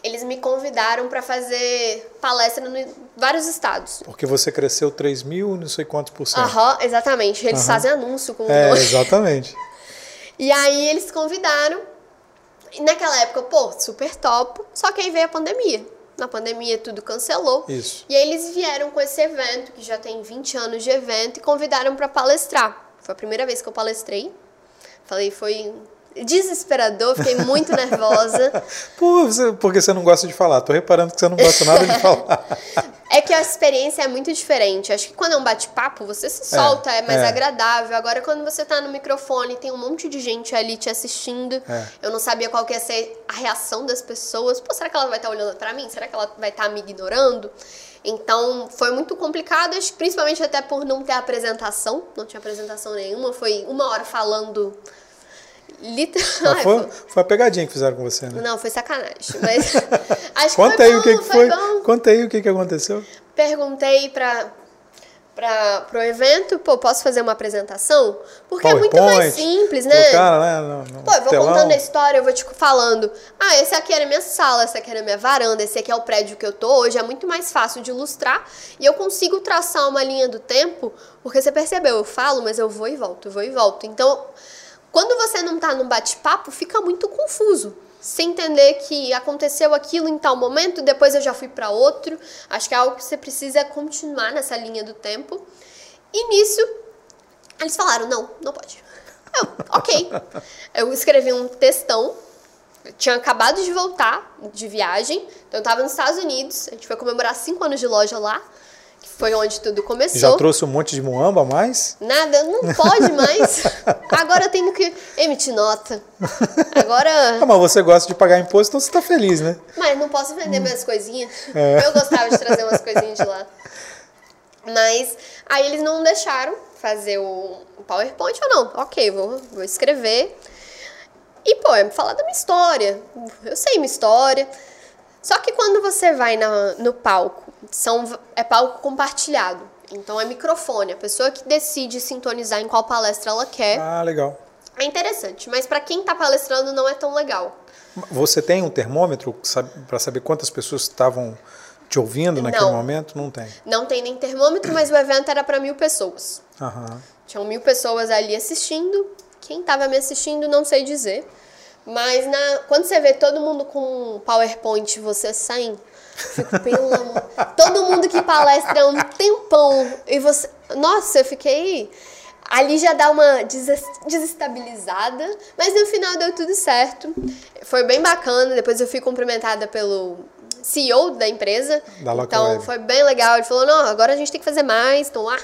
eles me convidaram para fazer palestra em vários estados. Porque você cresceu 3 mil, não sei quantos por cento. Aham, exatamente. Eles Aham. fazem anúncio com o É, nome. exatamente. E aí eles convidaram. E naquela época, pô, super top. Só que aí veio a pandemia. Na pandemia tudo cancelou. Isso. E aí eles vieram com esse evento, que já tem 20 anos de evento, e convidaram para palestrar. Foi a primeira vez que eu palestrei. Falei, foi desesperador, fiquei muito nervosa. Você- porque você não gosta de falar. Tô reparando que você não gosta nada de falar. É que a experiência é muito diferente. Acho que quando é um bate-papo, você se solta, é, mais é. agradável. Agora, quando você tá no microfone, tem um monte de gente ali te assistindo. É. Eu não sabia qual que ia ser a reação das pessoas. Pô, será que ela vai estar olhando pra mim? Será que ela vai estar me ignorando? Então, foi muito complicado, principalmente até por não ter apresentação. Não tinha apresentação nenhuma. Foi uma hora falando... Literalmente. Mas foi, foi a pegadinha que fizeram com você, né? Não, foi sacanagem. Mas acho que Conta foi aí bom, o que, que foi foi. Conta aí o que, que aconteceu. perguntei para para pro evento, pô, posso fazer uma apresentação? Porque é muito mais PowerPoint, simples, né? Colocaram, né? No, no Pô, eu vou telão. contando a história, eu vou te falando. Ah, esse aqui era minha sala, essa aqui era minha varanda, esse aqui é o prédio que eu tô hoje. É muito mais fácil de ilustrar e eu consigo traçar uma linha do tempo, porque você percebeu, eu falo, mas eu vou e volto, eu vou e volto. Então, quando você não tá num bate-papo, fica muito confuso. Sem entender que aconteceu aquilo em tal momento, depois eu já fui para outro. Acho que é algo que você precisa continuar nessa linha do tempo. E nisso, eles falaram: não, não pode. Eu, ok. Eu escrevi um textão. Eu tinha acabado de voltar de viagem. Então eu tava nos Estados Unidos. A gente foi comemorar cinco anos de loja lá. Foi onde tudo começou. Já trouxe um monte de muamba a mais? Nada, não pode mais. Agora eu tenho que emitir nota. Agora. Ah, mas você gosta de pagar imposto, então você tá feliz, né? Mas não posso vender minhas coisinhas. É. Eu gostava de trazer umas coisinhas de lá. Mas aí eles não deixaram fazer o PowerPoint. Eu não, ok, vou, vou escrever. E, pô, é falar da minha história. Eu sei minha história. Só que quando você vai na- no palco, são, é palco compartilhado. Então é microfone. A pessoa que decide sintonizar em qual palestra ela quer. Ah, legal. É interessante, mas para quem tá palestrando não é tão legal. Você tem um termômetro para saber quantas pessoas estavam te ouvindo naquele Não. momento? Não tem. Não tem nem termômetro, mas o evento era para mil pessoas. Aham. Tinham mil pessoas ali assistindo. Quem estava me assistindo, não sei dizer. Mas na, quando você vê todo mundo com um PowerPoint, você sem, eu fico, pelo amor. Todo mundo que palestra há um tempão. E você. Nossa, eu fiquei. Ali já dá uma des- desestabilizada. Mas no final deu tudo certo. Foi bem bacana. Depois eu fui cumprimentada pelo CEO da empresa. Da então Web. foi bem legal. Ele falou: não, agora a gente tem que fazer mais. Então, ah,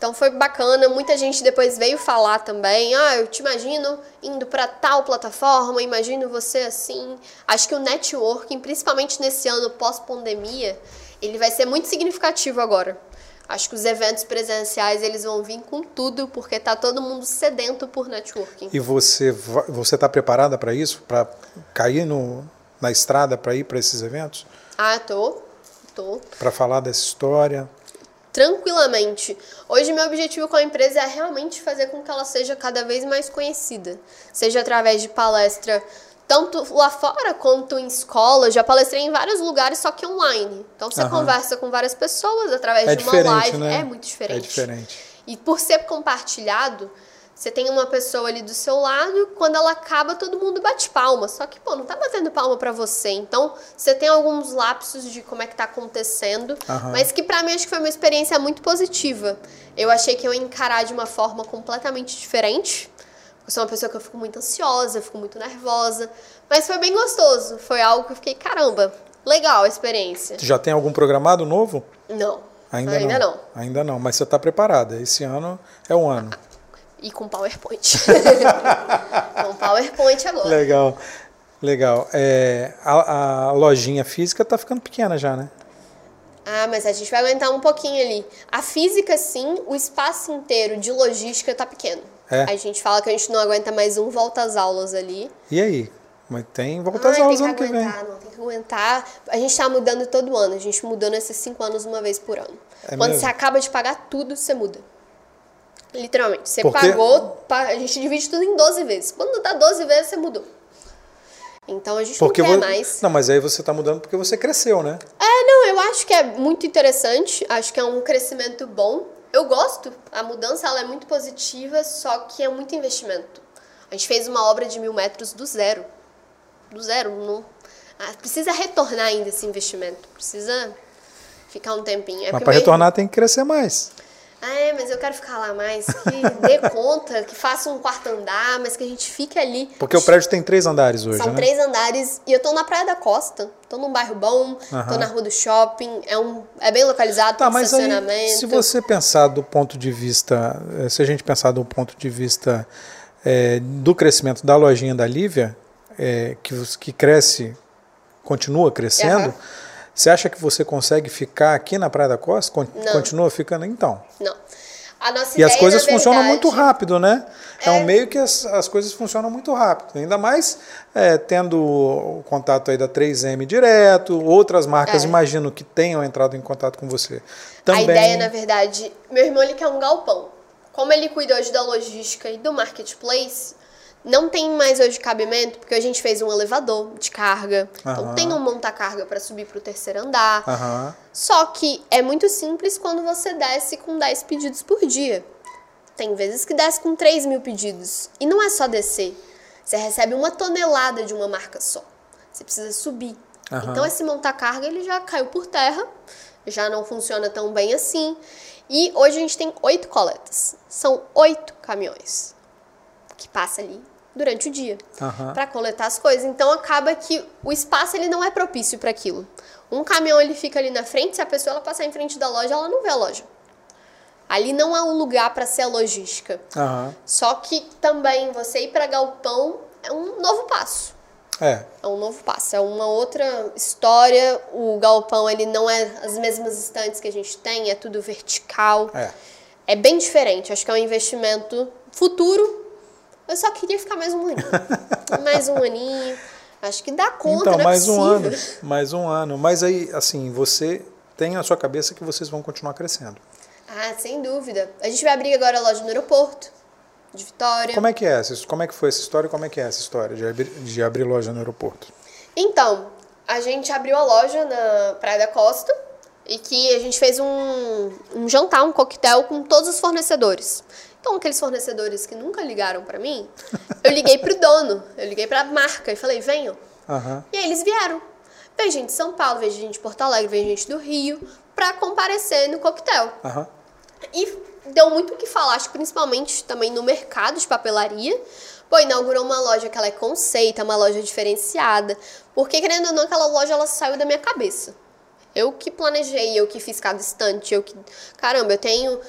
então foi bacana, muita gente depois veio falar também. Ah, eu te imagino indo para tal plataforma, imagino você assim. Acho que o networking, principalmente nesse ano pós-pandemia, ele vai ser muito significativo agora. Acho que os eventos presenciais eles vão vir com tudo, porque tá todo mundo sedento por networking. E você você está preparada para isso? Para cair no, na estrada para ir para esses eventos? Ah, tô. Tô. Para falar dessa história? Tranquilamente. Hoje meu objetivo com a empresa é realmente fazer com que ela seja cada vez mais conhecida, seja através de palestra tanto lá fora quanto em escola. Já palestrei em vários lugares, só que online. Então você Aham. conversa com várias pessoas através É de uma live. né? É muito diferente. É diferente. E por ser compartilhado, você tem uma pessoa ali do seu lado, quando ela acaba, todo mundo bate palma. Só que, pô, não tá batendo palma pra você. Então, você tem alguns lapsos de como é que tá acontecendo, Aham. mas que pra mim acho que foi uma experiência muito positiva. Eu achei que eu ia encarar de uma forma completamente diferente. Eu sou uma pessoa que eu fico muito ansiosa, eu fico muito nervosa. Mas foi bem gostoso. Foi algo que eu fiquei, caramba, legal a experiência. Tu já tem algum programado novo? Não. Ainda, Ainda não. não. Ainda não, mas você está preparada. Esse ano é o ano. E com PowerPoint. com PowerPoint agora. Legal, legal. É, a, a lojinha física está ficando pequena já, né? Ah, mas a gente vai aguentar um pouquinho ali. A física, sim, o espaço inteiro de logística tá pequeno. É. A gente fala que a gente não aguenta mais um volta às aulas ali. E aí? Mas tem volta às Ai, aulas ano que que vem. aguentar, não, tem que aguentar. A gente tá mudando todo ano. A gente mudou nesses cinco anos uma vez por ano. É Quando mesmo? você acaba de pagar tudo, você muda. Literalmente. Você Porque- pagou, pa- a gente divide tudo em 12 vezes. Quando dá 12 vezes, você mudou. Então a gente Porque não quer mais. Não, mas aí você está mudando porque você cresceu, né? É, não, eu acho que é muito interessante, acho que é um crescimento bom. Eu gosto, a mudança ela é muito positiva, só que é muito investimento. A gente fez uma obra de mil metros do zero. Do zero, não. ah, precisa retornar ainda esse investimento, precisa ficar um tempinho. É mas para meu- retornar tem que crescer mais. Ah, é, mas eu quero ficar lá mais, que dê conta, que faça um quarto andar, mas que a gente fique ali. Porque o prédio tem três andares hoje, São né? três andares e eu tô na Praia da Costa. Tô num bairro bom, tô Aham. na rua do shopping, é, um, é bem localizado, Tá, tem mas aí, estacionamento. se você pensar do ponto de vista, eh, se a gente pensar do ponto de vista eh, do crescimento da lojinha da Lívia, eh, que, que cresce, continua crescendo, Aham. Você acha que você consegue ficar aqui na Praia da Costa? Con- Não. Continua ficando? Então. Não. A E as coisas na funcionam verdade, muito rápido, né? É, um É. meio que as, as coisas funcionam muito rápido. Ainda mais é, tendo o contato aí da 3M direto, outras marcas, É. imagino que tenham entrado em contato com você. A Também. ideia, na verdade, meu irmão ele quer um galpão. Como ele cuida hoje da logística e do marketplace, não tem mais hoje cabimento, porque a gente fez um elevador de carga. Então Aham. tem um monta-carga para subir para o terceiro andar. Aham. Só que é muito simples quando você desce com 10 pedidos por dia. Tem vezes que desce com 3 mil pedidos. E não é só descer. Você recebe uma tonelada de uma marca só. Você precisa subir. Aham. Então esse monta-carga ele já caiu por terra. Já não funciona tão bem assim. E hoje a gente tem oito coletas. São oito caminhões que passa ali durante o dia Aham. para coletar as coisas. Então acaba que o espaço ele não é propício para aquilo. Um caminhão ele fica ali na frente, se a pessoa ela passar em frente da loja, ela não vê a loja. Ali não é um lugar para ser a logística. Aham. Só que também você ir para galpão é um novo passo. É. É um novo passo, é uma outra história. O galpão ele não é as mesmas estantes que a gente tem, é tudo vertical. É. É bem diferente. Acho que é um investimento futuro. Eu só queria ficar mais um aninho. mais um aninho. Acho que dá conta, Então, é mais um ano. Mais um ano. Mas aí, assim, você tem na sua cabeça que vocês vão continuar crescendo. Ah, sem dúvida. A gente vai abrir agora a loja no aeroporto de Vitória. Como é que é? essa- Como é que foi essa história como é que é essa história de abrir, de abrir loja no aeroporto? Então, a gente abriu a loja na Praia da Costa e que a gente fez um, um jantar, um coquetel com todos os fornecedores. Então, aqueles fornecedores que nunca ligaram pra mim, eu liguei pro dono, eu liguei pra marca e falei, venham. Aham. E aí eles vieram. Veio gente de São Paulo, veio gente de Porto Alegre, veio gente do Rio, pra comparecer no coquetel. Aham. E deu muito o que falar, acho que principalmente também no mercado de papelaria. Pô, inaugurou uma loja que ela é conceito, é uma loja diferenciada. Porque, querendo ou não, aquela loja ela saiu da minha cabeça. Eu que planejei, eu que fiz cada estante, eu que. Caramba, eu tenho,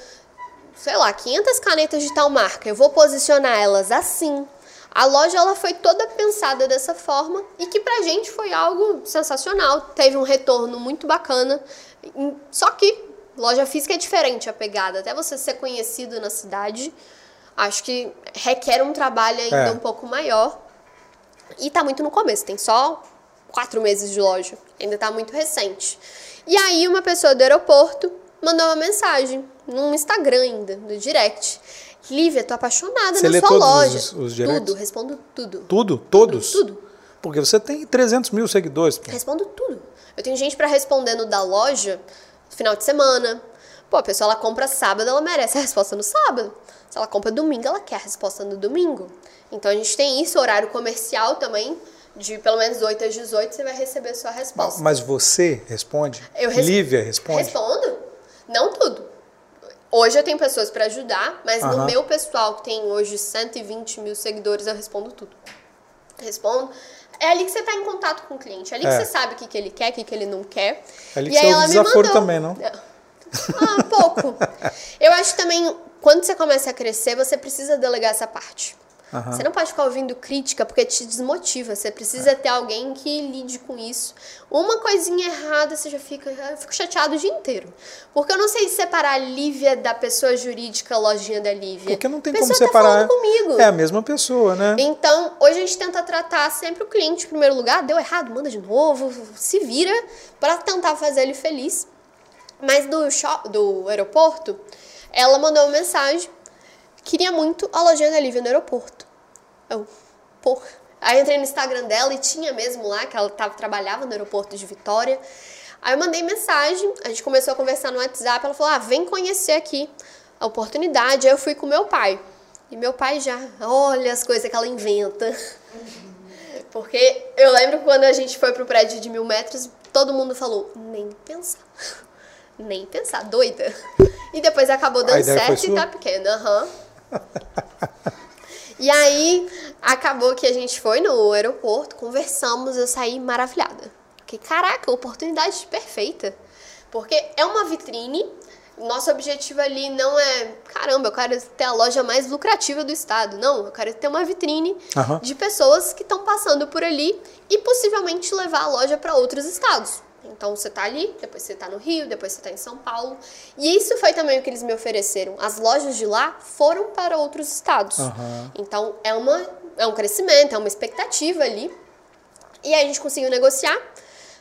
sei lá, 500 canetas de tal marca. Eu vou posicionar elas assim. A loja ela foi toda pensada dessa forma e que pra gente foi algo sensacional. Teve um retorno muito bacana. Só que loja física é diferente a pegada. Até você ser conhecido na cidade, acho que requer um trabalho ainda É. um pouco maior. E tá muito no começo, tem só quatro meses de loja. Ainda tá muito recente. E aí uma pessoa do aeroporto mandou uma mensagem no Instagram ainda, no direct. Lívia, tô apaixonada Você na sua loja. os- os directs? tudo, respondo tudo. Tudo? Todos? Tudo. Porque você tem 300 mil seguidores. pô. Respondo tudo. Eu tenho gente pra responder no da loja no final de semana. Pô, a pessoa ela compra sábado, ela merece a resposta no sábado. Se ela compra domingo, ela quer a resposta no domingo. Então a gente tem isso, horário comercial também, de pelo menos 8 às 18 você vai receber a sua resposta. Mas você responde? Eu res- Lívia responde? Respondo. Não tudo. Hoje eu tenho pessoas pra ajudar, mas Aham. no meu pessoal, que tem hoje 120 mil seguidores, eu respondo tudo. Respondo. É ali que você está em contato com o cliente, é ali É. que você sabe o que, que ele quer, o que, que ele não quer. É ali que você me desaforo mandou. também, não? Ah, pouco. Eu acho também, quando você começa a crescer, você precisa delegar essa parte. Aham. Você não pode ficar ouvindo crítica porque te desmotiva. Você precisa ter alguém que lide com isso. Uma coisinha errada, você já fica. Eu fico chateado o dia inteiro. Porque eu não sei separar a Lívia da pessoa jurídica, a lojinha da Lívia. Porque não tem a como pessoa separar. Tá comigo. É a mesma pessoa, né? Então, hoje a gente tenta tratar sempre o cliente em primeiro lugar. Deu errado, manda de novo, se vira para tentar fazer ele feliz. Mas do, do aeroporto, ela mandou uma mensagem. Queria muito a lojinha da Lívia no aeroporto. Eu, porra. Aí eu entrei no Instagram dela e tinha mesmo lá, que ela tava, trabalhava no aeroporto de Vitória. Aí eu mandei mensagem, a gente começou a conversar no WhatsApp, ela falou, ah, vem conhecer aqui a oportunidade. Aí eu fui com meu pai. E meu pai já, olha as coisas que ela inventa. Porque eu lembro quando a gente foi pro prédio de mil metros, todo mundo falou, nem pensar. Nem pensar, doida. E depois acabou dando certo e tá pequena, aham. E aí, acabou que a gente foi no aeroporto, conversamos, eu saí maravilhada. Fiquei, caraca, oportunidade perfeita. Porque é uma vitrine, nosso objetivo ali não é, caramba, eu quero ter a loja mais lucrativa do estado. Não, eu quero ter uma vitrine Aham. de pessoas que estão passando por ali e possivelmente levar a loja para outros estados. Então você tá ali, depois você tá no Rio, depois você tá em São Paulo. E isso foi também o que eles me ofereceram. As lojas de lá foram para outros estados. Aham. Então é, uma, é um crescimento, é uma expectativa ali. E aí a gente conseguiu negociar.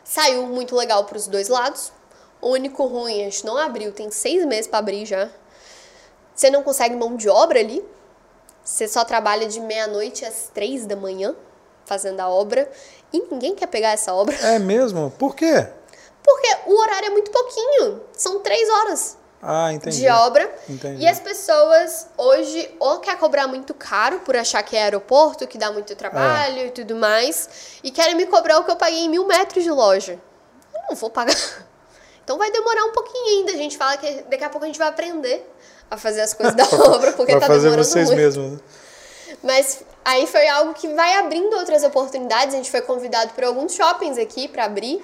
Saiu muito legal para os dois lados. O único ruim, a gente não abriu, tem seis meses para abrir já. Você não consegue mão de obra ali. Você só trabalha de meia-noite às três da manhã fazendo a obra. E ninguém quer pegar essa obra. É mesmo? Por quê? Porque o horário é muito pouquinho. São três horas Ah, de obra. Entendi. E as pessoas hoje ou quer cobrar muito caro por achar que é aeroporto, que dá muito trabalho e tudo mais, e querem me cobrar o que eu paguei em mil metros de loja. Eu não vou pagar. Então vai demorar um pouquinho ainda. A gente fala que daqui a pouco a gente vai aprender a fazer as coisas da obra, porque Pra tá fazer demorando vocês muito. mesmos. né? Mas aí foi algo que vai abrindo outras oportunidades. A gente foi convidado por alguns shoppings aqui para abrir.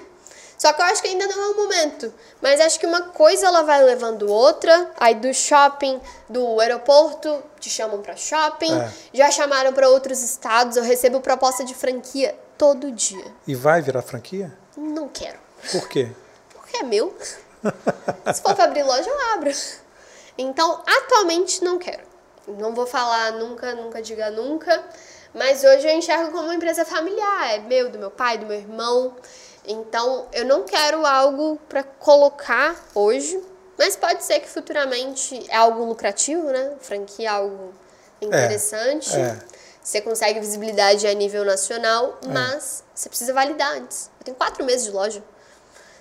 Só que eu acho que ainda não é o momento. Mas acho que uma coisa ela vai levando outra. Aí do shopping, do aeroporto, te chamam para shopping. É. Já chamaram para outros estados. Eu recebo proposta de franquia todo dia. E vai virar franquia? Não quero. Por quê? Porque é meu. Se for para abrir loja, eu abro. Então, atualmente não quero. Não vou falar nunca, nunca diga nunca. Mas hoje eu enxergo como uma empresa familiar. É meu, do meu pai, do meu irmão. Então, eu não quero algo para colocar hoje. Mas pode ser que futuramente é algo lucrativo, né? Franquia é algo interessante. é. Você consegue visibilidade a nível nacional, mas você precisa validar antes. Eu tenho quatro meses de loja.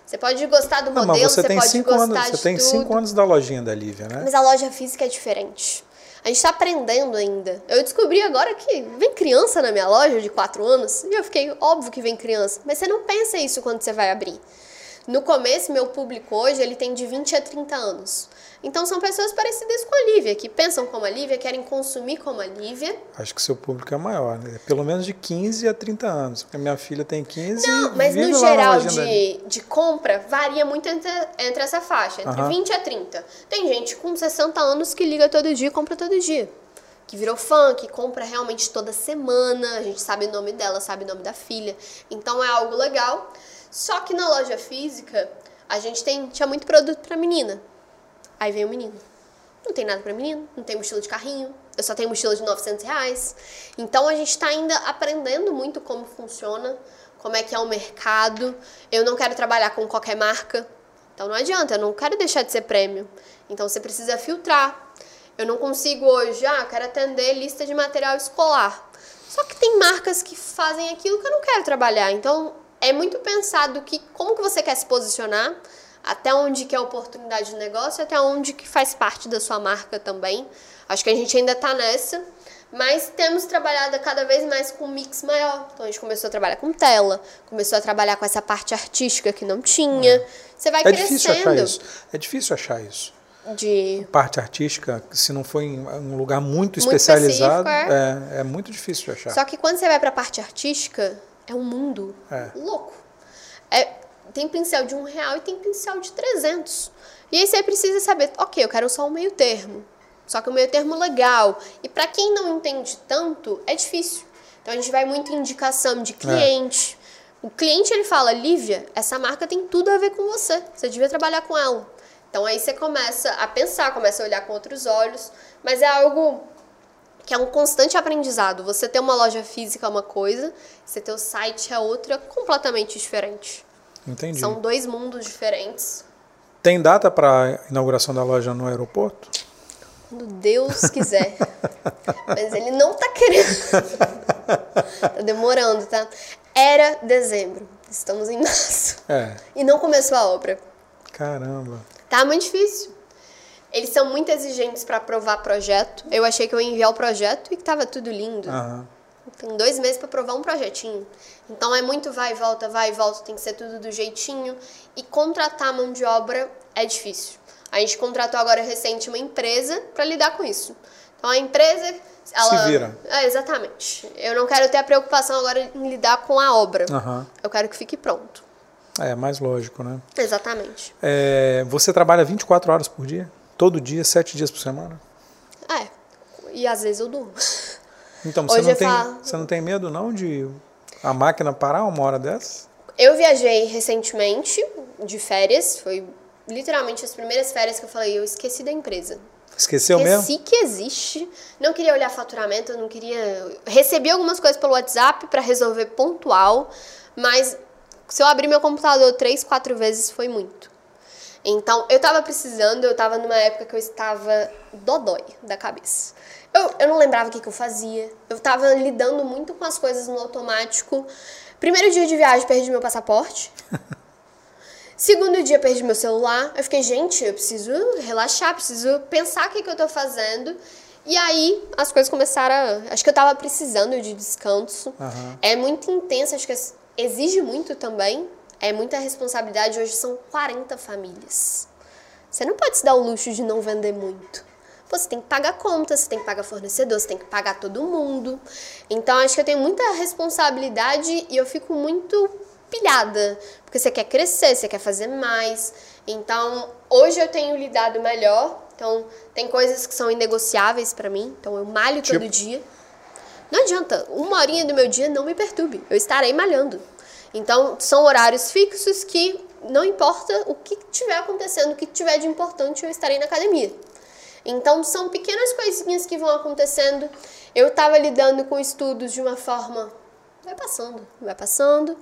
Você pode gostar do Não, modelo, mas você, você tem pode cinco gostar anos. de Você tem tudo. cinco anos da lojinha da Lívia, né? Mas a loja física é diferente. A gente tá aprendendo ainda. Eu descobri agora que vem criança na minha loja de 4 anos e eu fiquei, óbvio que vem criança. Mas você não pensa isso quando você vai abrir. No começo, meu público hoje, ele tem de 20 a 30 anos. Então são pessoas parecidas com a Lívia, que pensam como a Lívia, querem consumir como a Lívia. Acho que seu público é maior, né? Pelo menos de 15 a 30 anos. Porque minha filha tem 15 Não, mas no geral de, de compra varia muito entre, entre essa faixa, entre Aham. 20 a 30. Tem gente com 60 anos que liga todo dia e compra todo dia. Que virou fã, que compra realmente toda semana. A gente sabe o nome dela, sabe o nome da filha. Então é algo legal. Só que na loja física, a gente tem, tinha muito produto pra menina. Aí vem o menino. Não tem nada pra menino, não tem mochila de carrinho, eu só tenho mochila de 900 reais. Então a gente tá ainda aprendendo muito como funciona, como é que é o mercado. Eu não quero trabalhar com qualquer marca, então não adianta, eu não quero deixar de ser prêmio. Então você precisa filtrar. Eu não consigo hoje, ah, quero atender lista de material escolar. Só que tem marcas que fazem aquilo que eu não quero trabalhar. Então é muito pensado que como que você quer se posicionar, até onde que é oportunidade de negócio, até onde que faz parte da sua marca também. Acho que a gente ainda está nessa, mas temos trabalhado cada vez mais com um mix maior. Então a gente começou a trabalhar com tela, começou a trabalhar com essa parte artística que não tinha. Você vai É difícil achar crescendo isso. É difícil achar isso. de Parte artística, se não for em um lugar muito Muito especializado, específico, é, é muito difícil de achar. Só que quando você vai para a parte artística, É um mundo É. louco. É, tem pincel de um real e tem pincel de 300. E aí você precisa saber, ok, eu quero só um meio termo. Só que o meio termo legal. E para quem não entende tanto, é difícil. Então a gente vai muito em indicação de cliente. O cliente ele fala, Lívia, essa marca tem tudo a ver com você. Você devia trabalhar com ela. Então aí você começa a pensar, começa a olhar com outros olhos. Mas é algo que é um constante aprendizado. Você ter uma loja física é uma coisa, você ter o site é outra completamente diferente. Entendi. São dois mundos diferentes. Tem data para inauguração da loja no aeroporto? Quando Deus quiser. Mas ele não tá querendo. tá demorando, tá? Era dezembro. Estamos em março. É. E não começou a obra. Caramba. Tá muito difícil. Eles são muito exigentes para aprovar projeto. Eu achei que eu ia enviar o projeto e que tava tudo lindo. Aham. Tem dois meses para aprovar um projetinho. Então é muito vai e volta, vai e volta, tem que ser tudo do jeitinho. E contratar mão de obra é difícil. A gente contratou agora recente uma empresa para lidar com isso. Então a empresa. Ela, Se vira. É, exatamente. Eu não quero ter a preocupação agora em lidar com a obra. Aham. Eu quero que fique pronto. É, mais lógico, né? Exatamente. É, você trabalha 24 horas por dia? Todo dia, 7 dias por semana? É. E às vezes eu durmo. Então, você Hoje não, tem, falo- você não tem medo, não, de a máquina parar uma hora dessa? Eu viajei recentemente de férias. Foi literalmente as primeiras férias que eu falei, eu esqueci da empresa. Esqueceu mesmo? Esqueci que existe. Não queria olhar faturamento, não queria. Recebi algumas coisas pelo WhatsApp para resolver pontual, mas se eu abrir meu computador três, quatro vezes foi muito. Então, eu tava precisando, eu tava numa época que eu estava dodói da cabeça. Eu, eu não lembrava o que, que eu fazia. Eu tava lidando muito com as coisas no automático. Primeiro dia de viagem, perdi meu passaporte. Segundo dia, perdi meu celular. Eu fiquei, gente, eu preciso relaxar, preciso pensar o que, que eu tô fazendo. E aí, as coisas começaram a... Acho que eu tava precisando de descanso. Aham. É muito intenso, acho que exige muito também. É muita responsabilidade. Hoje são 40 famílias. Você não pode se dar o luxo de não vender muito. Você tem que pagar contas, você tem que pagar fornecedor, você tem que pagar todo mundo. Então, acho que eu tenho muita responsabilidade e eu fico muito pilhada. Porque você quer crescer, você quer fazer mais. Então, hoje eu tenho lidado melhor. Então, tem coisas que são inegociáveis pra mim. Então, eu malho Tipo? todo dia. Não adianta, uma horinha do meu dia não me perturbe. Eu estarei malhando. Então, são horários fixos que não importa o que estiver acontecendo, o que tiver de importante, eu estarei na academia. Então, são pequenas coisinhas que vão acontecendo. Eu estava lidando com estudos de uma forma. Vai passando, vai passando.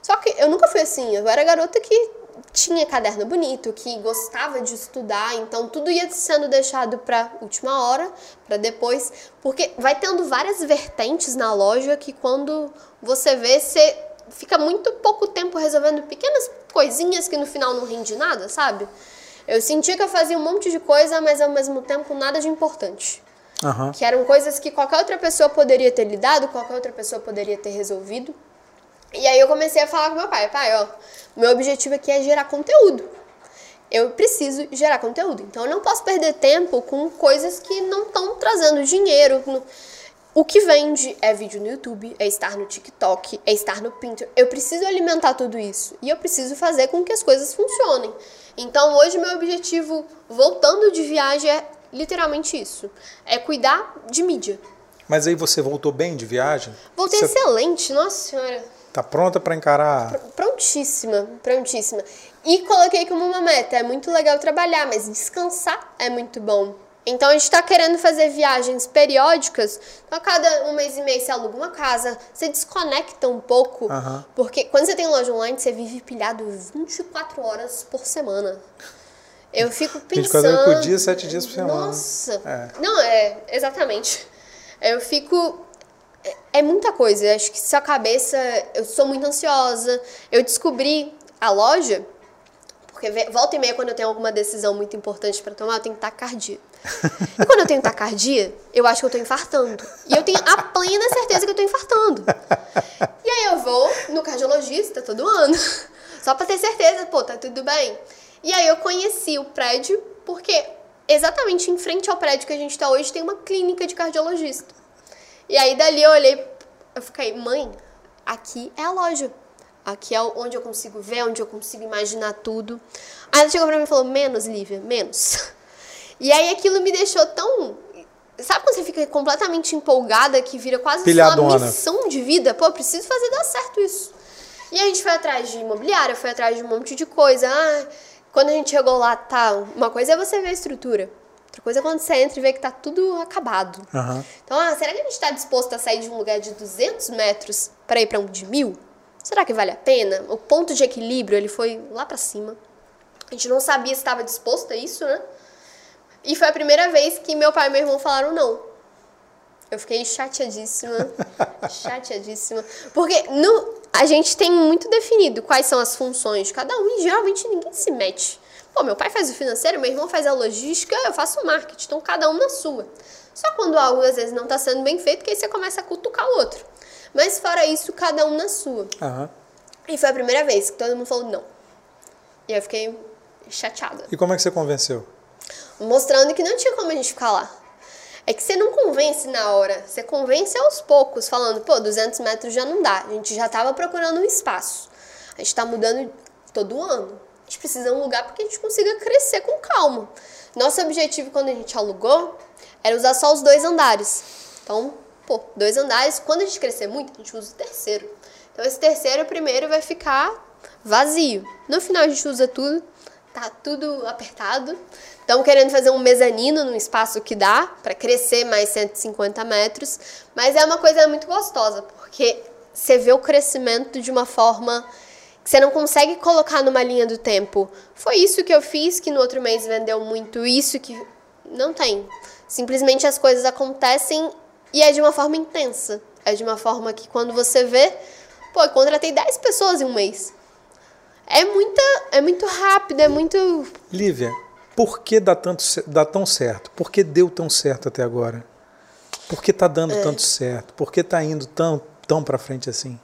Só que eu nunca fui assim. Eu era garota que tinha caderno bonito, que gostava de estudar, então tudo ia sendo deixado para última hora, para depois, porque vai tendo várias vertentes na loja que quando você vê, você fica muito pouco tempo resolvendo pequenas coisinhas que no final não rende nada, sabe? Eu sentia que eu fazia um monte de coisa, mas ao mesmo tempo nada de importante. Aham. Que eram coisas que qualquer outra pessoa poderia ter lidado, qualquer outra pessoa poderia ter resolvido. E aí eu comecei a falar com meu pai, pai, ó, meu objetivo aqui é gerar conteúdo. Eu preciso gerar conteúdo. Então eu não posso perder tempo com coisas que não estão trazendo dinheiro. No- O que vende é vídeo no YouTube, é estar no TikTok, é estar no Pinterest. Eu preciso alimentar tudo isso. E eu preciso fazer com que as coisas funcionem. Então hoje meu objetivo, voltando de viagem, é literalmente isso. É cuidar de mídia. Mas aí você voltou bem de viagem? Voltei Você excelente, nossa senhora. tá pronta para encarar? Prontíssima, prontíssima. E coloquei como uma meta, é muito legal trabalhar, mas descansar é muito bom. Então a gente tá querendo fazer viagens periódicas, então a cada um mês e meio você aluga uma casa, você desconecta um pouco, Aham. porque quando você tem loja online, você vive pilhado 24 horas por semana. Eu fico pensando... 24 horas por dia, 7 dias por semana. Nossa! É. Não, é, exatamente. Eu fico. é- É muita coisa. Eu acho que sua cabeça. Eu sou muito ansiosa. Eu descobri a loja. Porque volta e meia, quando eu tenho alguma decisão muito importante pra tomar, eu tenho tacardia. E quando eu tenho tacardia, eu acho que eu tô infartando. E eu tenho a plena certeza que eu tô infartando. E aí eu vou no cardiologista todo ano. Só pra ter certeza, pô, tá tudo bem. E aí eu conheci o prédio, porque exatamente em frente ao prédio que a gente tá hoje tem uma clínica de cardiologista. E aí dali eu olhei, eu fiquei, mãe, aqui é a loja. Aqui é onde eu consigo ver, onde eu consigo imaginar tudo. Aí ela chegou pra mim e falou: menos, Lívia, menos. E aí aquilo me deixou tão. Sabe quando você fica completamente empolgada que vira quase Pilhadona. sua missão de vida? Pô, preciso fazer dar certo isso. E a gente foi atrás de imobiliária, foi atrás de um monte de coisa. Ah, quando a gente chegou lá, tá. Uma coisa é você ver a estrutura. Outra coisa é quando você entra e vê que tá tudo acabado. Aham. Então, ah, será que a gente está disposto a sair de um lugar de 200 metros para ir para um de mil? Será que vale a pena? O ponto de equilíbrio ele foi lá para cima. A gente não sabia se estava disposto a isso, né? E foi a primeira vez que meu pai e meu irmão falaram não. Eu fiquei chateadíssima, chateadíssima, porque no, a gente tem muito definido quais são as funções de cada um e geralmente ninguém se mete. Pô, meu pai faz o financeiro, meu irmão faz a logística, eu faço o marketing, então cada um na sua. Só quando algo às vezes não está sendo bem feito, que aí você começa a cutucar o outro. Mas fora isso, cada um na sua. Aham. E foi a primeira vez que todo mundo falou não. E eu fiquei chateada. E como é que você convenceu? Mostrando que não tinha como a gente ficar lá. É que você não convence na hora, você convence aos poucos, falando, pô, 200 metros já não dá. A gente já tava procurando um espaço. A gente tá mudando todo ano. A gente precisa de um lugar para que a gente consiga crescer com calma. Nosso objetivo quando a gente alugou era usar só os dois andares. Então, pô, dois andares, quando a gente crescer muito, a gente usa o terceiro. Então, esse terceiro, primeiro, vai ficar vazio. No final, a gente usa tudo, tá tudo apertado. Estamos querendo fazer um mezanino num espaço que dá para crescer mais 150 metros, mas é uma coisa muito gostosa, porque você vê o crescimento de uma forma que você não consegue colocar numa linha do tempo. Foi isso que eu fiz, que no outro mês vendeu muito isso, que não tem. Simplesmente as coisas acontecem e é de uma forma intensa. É de uma forma que quando você vê, pô, eu contratei 10 pessoas em um mês. É muita, é muito rápido, é muito Lívia, por que dá, tanto, dá tão certo? Por que deu tão certo até agora? Por que tá dando É. tanto certo? Por que tá indo tão, tão pra frente assim?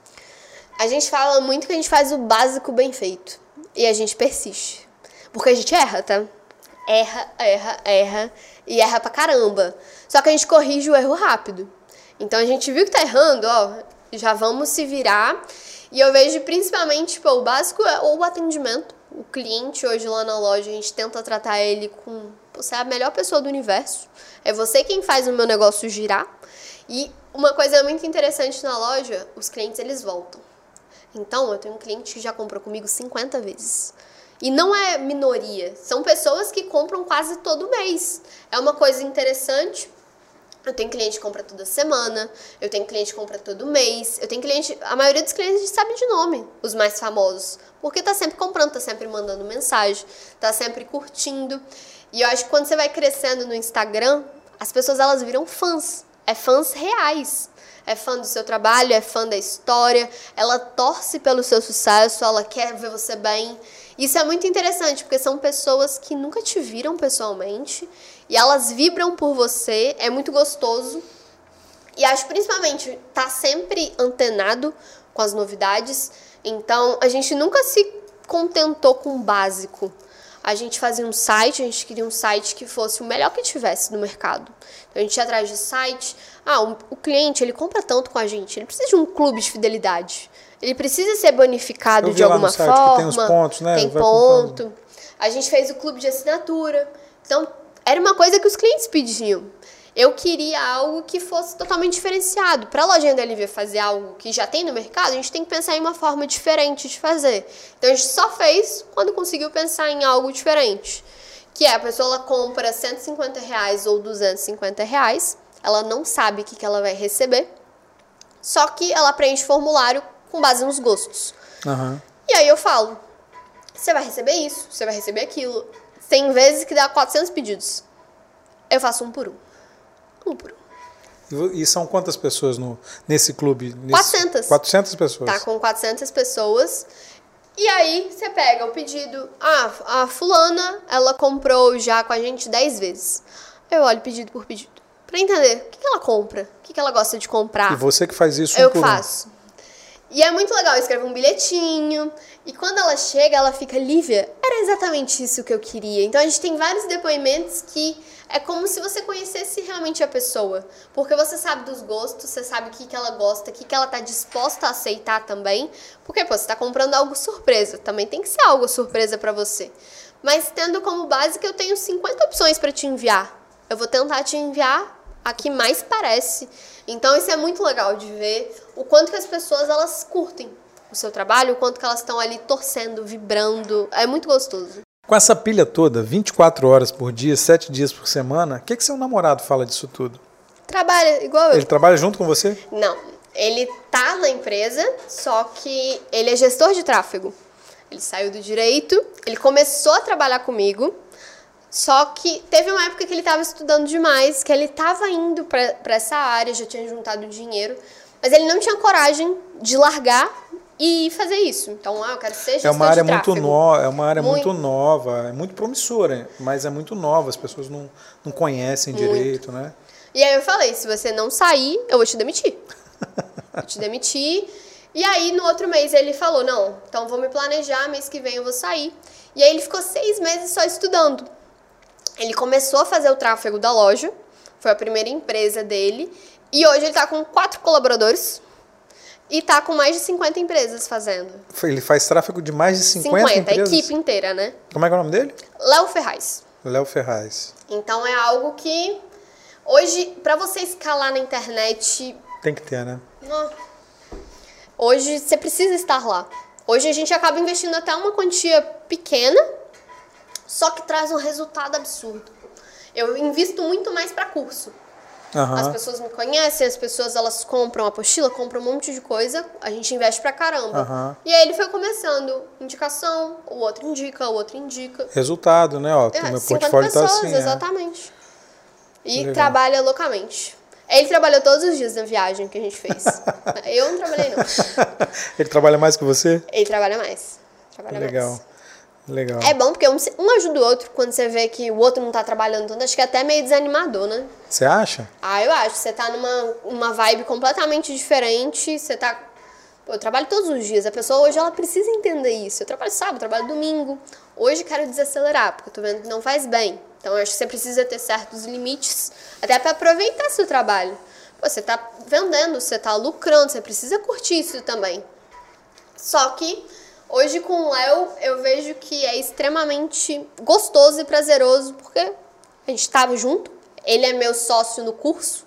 A gente fala muito que a gente faz o básico bem feito. E a gente persiste. Porque a gente erra, tá? Erra, erra, erra. E erra pra caramba. Só que a gente corrige o erro rápido. Então a gente viu que tá errando, ó. Já vamos se virar. E eu vejo principalmente, tipo, o básico é o atendimento. O cliente hoje lá na loja, a gente tenta tratar ele com. Você é a melhor pessoa do universo. É você quem faz o meu negócio girar. E uma coisa muito interessante na loja, os clientes eles voltam. Então, eu tenho um cliente que já comprou comigo 50 vezes. E não é minoria, são pessoas que compram quase todo mês. É uma coisa interessante. Eu tenho cliente que compra toda semana, eu tenho cliente que compra todo mês, eu tenho cliente, a maioria dos clientes a gente sabe de nome, os mais famosos, porque tá sempre comprando, tá sempre mandando mensagem, tá sempre curtindo. E eu acho que quando você vai crescendo no Instagram, as pessoas elas viram fãs, é fãs reais. É fã do seu trabalho, é fã da história, ela torce pelo seu sucesso, ela quer ver você bem. Isso é muito interessante, porque são pessoas que nunca te viram pessoalmente e elas vibram por você, é muito gostoso. E acho principalmente tá sempre antenado com as novidades. Então a gente nunca se contentou com o básico. A gente fazia um site, a gente queria um site que fosse o melhor que tivesse no mercado. Então a gente ia atrás de site. Ah, o, o cliente ele compra tanto com a gente, ele precisa de um clube de fidelidade. Ele precisa ser bonificado de alguma forma. tem os pontos, né? Tem Vai ponto. A gente fez o clube de assinatura. Então, era uma coisa que os clientes pediam. Eu queria algo que fosse totalmente diferenciado. Para a lojinha da Lívia fazer algo que já tem no mercado, a gente tem que pensar em uma forma diferente de fazer. Então, a gente só fez quando conseguiu pensar em algo diferente. Que é, a pessoa ela compra 150 reais ou 250 reais, ela não sabe o que, que ela vai receber, só que ela preenche formulário com base nos gostos. Aham. E aí eu falo, você vai receber isso, você vai receber aquilo. Tem vezes que dá 400 pedidos. Eu faço um por um. Um por um. E são quantas pessoas no, nesse clube? Nesse, 400. 400 pessoas. Tá com 400 pessoas. E aí você pega o pedido. Ah, a fulana, ela comprou já com a gente 10 vezes. Eu olho pedido por pedido. Pra entender o que, que ela compra, o que, que ela gosta de comprar. E você que faz isso Eu um por um. E é muito legal, eu escrevo um bilhetinho. E quando ela chega, ela fica, Lívia, era exatamente isso que eu queria. Então a gente tem vários depoimentos que é como se você conhecesse realmente a pessoa. Porque você sabe dos gostos, você sabe o que, que ela gosta, o que, que ela tá disposta a aceitar também. Porque, pô, você tá comprando algo surpresa. Também tem que ser algo surpresa para você. Mas tendo como base que eu tenho 50 opções para te enviar. Eu vou tentar te enviar a que mais parece. Então isso é muito legal de ver o quanto que as pessoas elas curtem o seu trabalho, o quanto que elas estão ali torcendo, vibrando. É muito gostoso. Com essa pilha toda, 24 horas por dia, 7 dias por semana, o que, que seu namorado fala disso tudo? Trabalha igual eu. Ele trabalha junto com você? Não. Ele tá na empresa, só que ele é gestor de tráfego. Ele saiu do direito, ele começou a trabalhar comigo, só que teve uma época que ele estava estudando demais, que ele estava indo para essa área, já tinha juntado dinheiro, mas ele não tinha coragem de largar e fazer isso. Então, ah, eu quero ser gestor é uma área muito nova, é uma área muito... Muito. nova, é muito promissora, mas é muito nova, as pessoas não, não conhecem Muito. direito, né? E aí eu falei, se você não sair, eu vou te demitir. vou te demitir. E aí no outro mês ele falou, não, então vou me planejar, mês que vem eu vou sair. E aí ele ficou seis meses só estudando. Ele começou a fazer o tráfego da loja, foi a primeira empresa dele. E hoje ele tá com quatro colaboradores e tá com mais de 50 empresas fazendo. Ele faz tráfego de mais de 50, 50, a empresas? equipe inteira, né? Como é que é o nome dele? Léo Ferraz. Léo Ferraz. Então é algo que hoje, para você escalar na internet, Tem que ter, né? Hoje você precisa estar lá. Hoje a gente acaba investindo até uma quantia pequena, só que traz um resultado absurdo. Eu invisto muito mais para curso. Aham. As pessoas me conhecem, as pessoas elas compram apostila, compram um monte de coisa, a gente investe pra caramba. Aham. E aí ele foi começando, indicação, o outro indica, o outro indica. Resultado, né? Ó, É, meu 50 portfólio tá pessoas, assim. é. exatamente. E Legal. trabalha loucamente. Ele trabalhou todos os dias na viagem que a gente fez. Eu não trabalhei, não. Ele trabalha mais que você? Ele trabalha mais. Trabalha Legal. mais. Legal. É bom porque um, um ajuda o outro quando você vê que o outro não tá trabalhando tanto. Acho que é até meio desanimador, né? Você acha? Ah, eu acho. Você tá numa uma vibe completamente diferente. Você tá. Pô, eu trabalho todos os dias. A pessoa hoje ela precisa entender isso. Eu trabalho sábado, eu trabalho domingo. Hoje quero desacelerar, porque eu tô vendo que não faz bem. Então eu acho que você precisa ter certos limites, até para aproveitar seu trabalho. Pô, você tá vendendo, você tá lucrando, você precisa curtir isso também. Só que hoje com o Léo eu vejo que é extremamente gostoso e prazeroso, porque a gente estava junto. Ele é meu sócio no curso.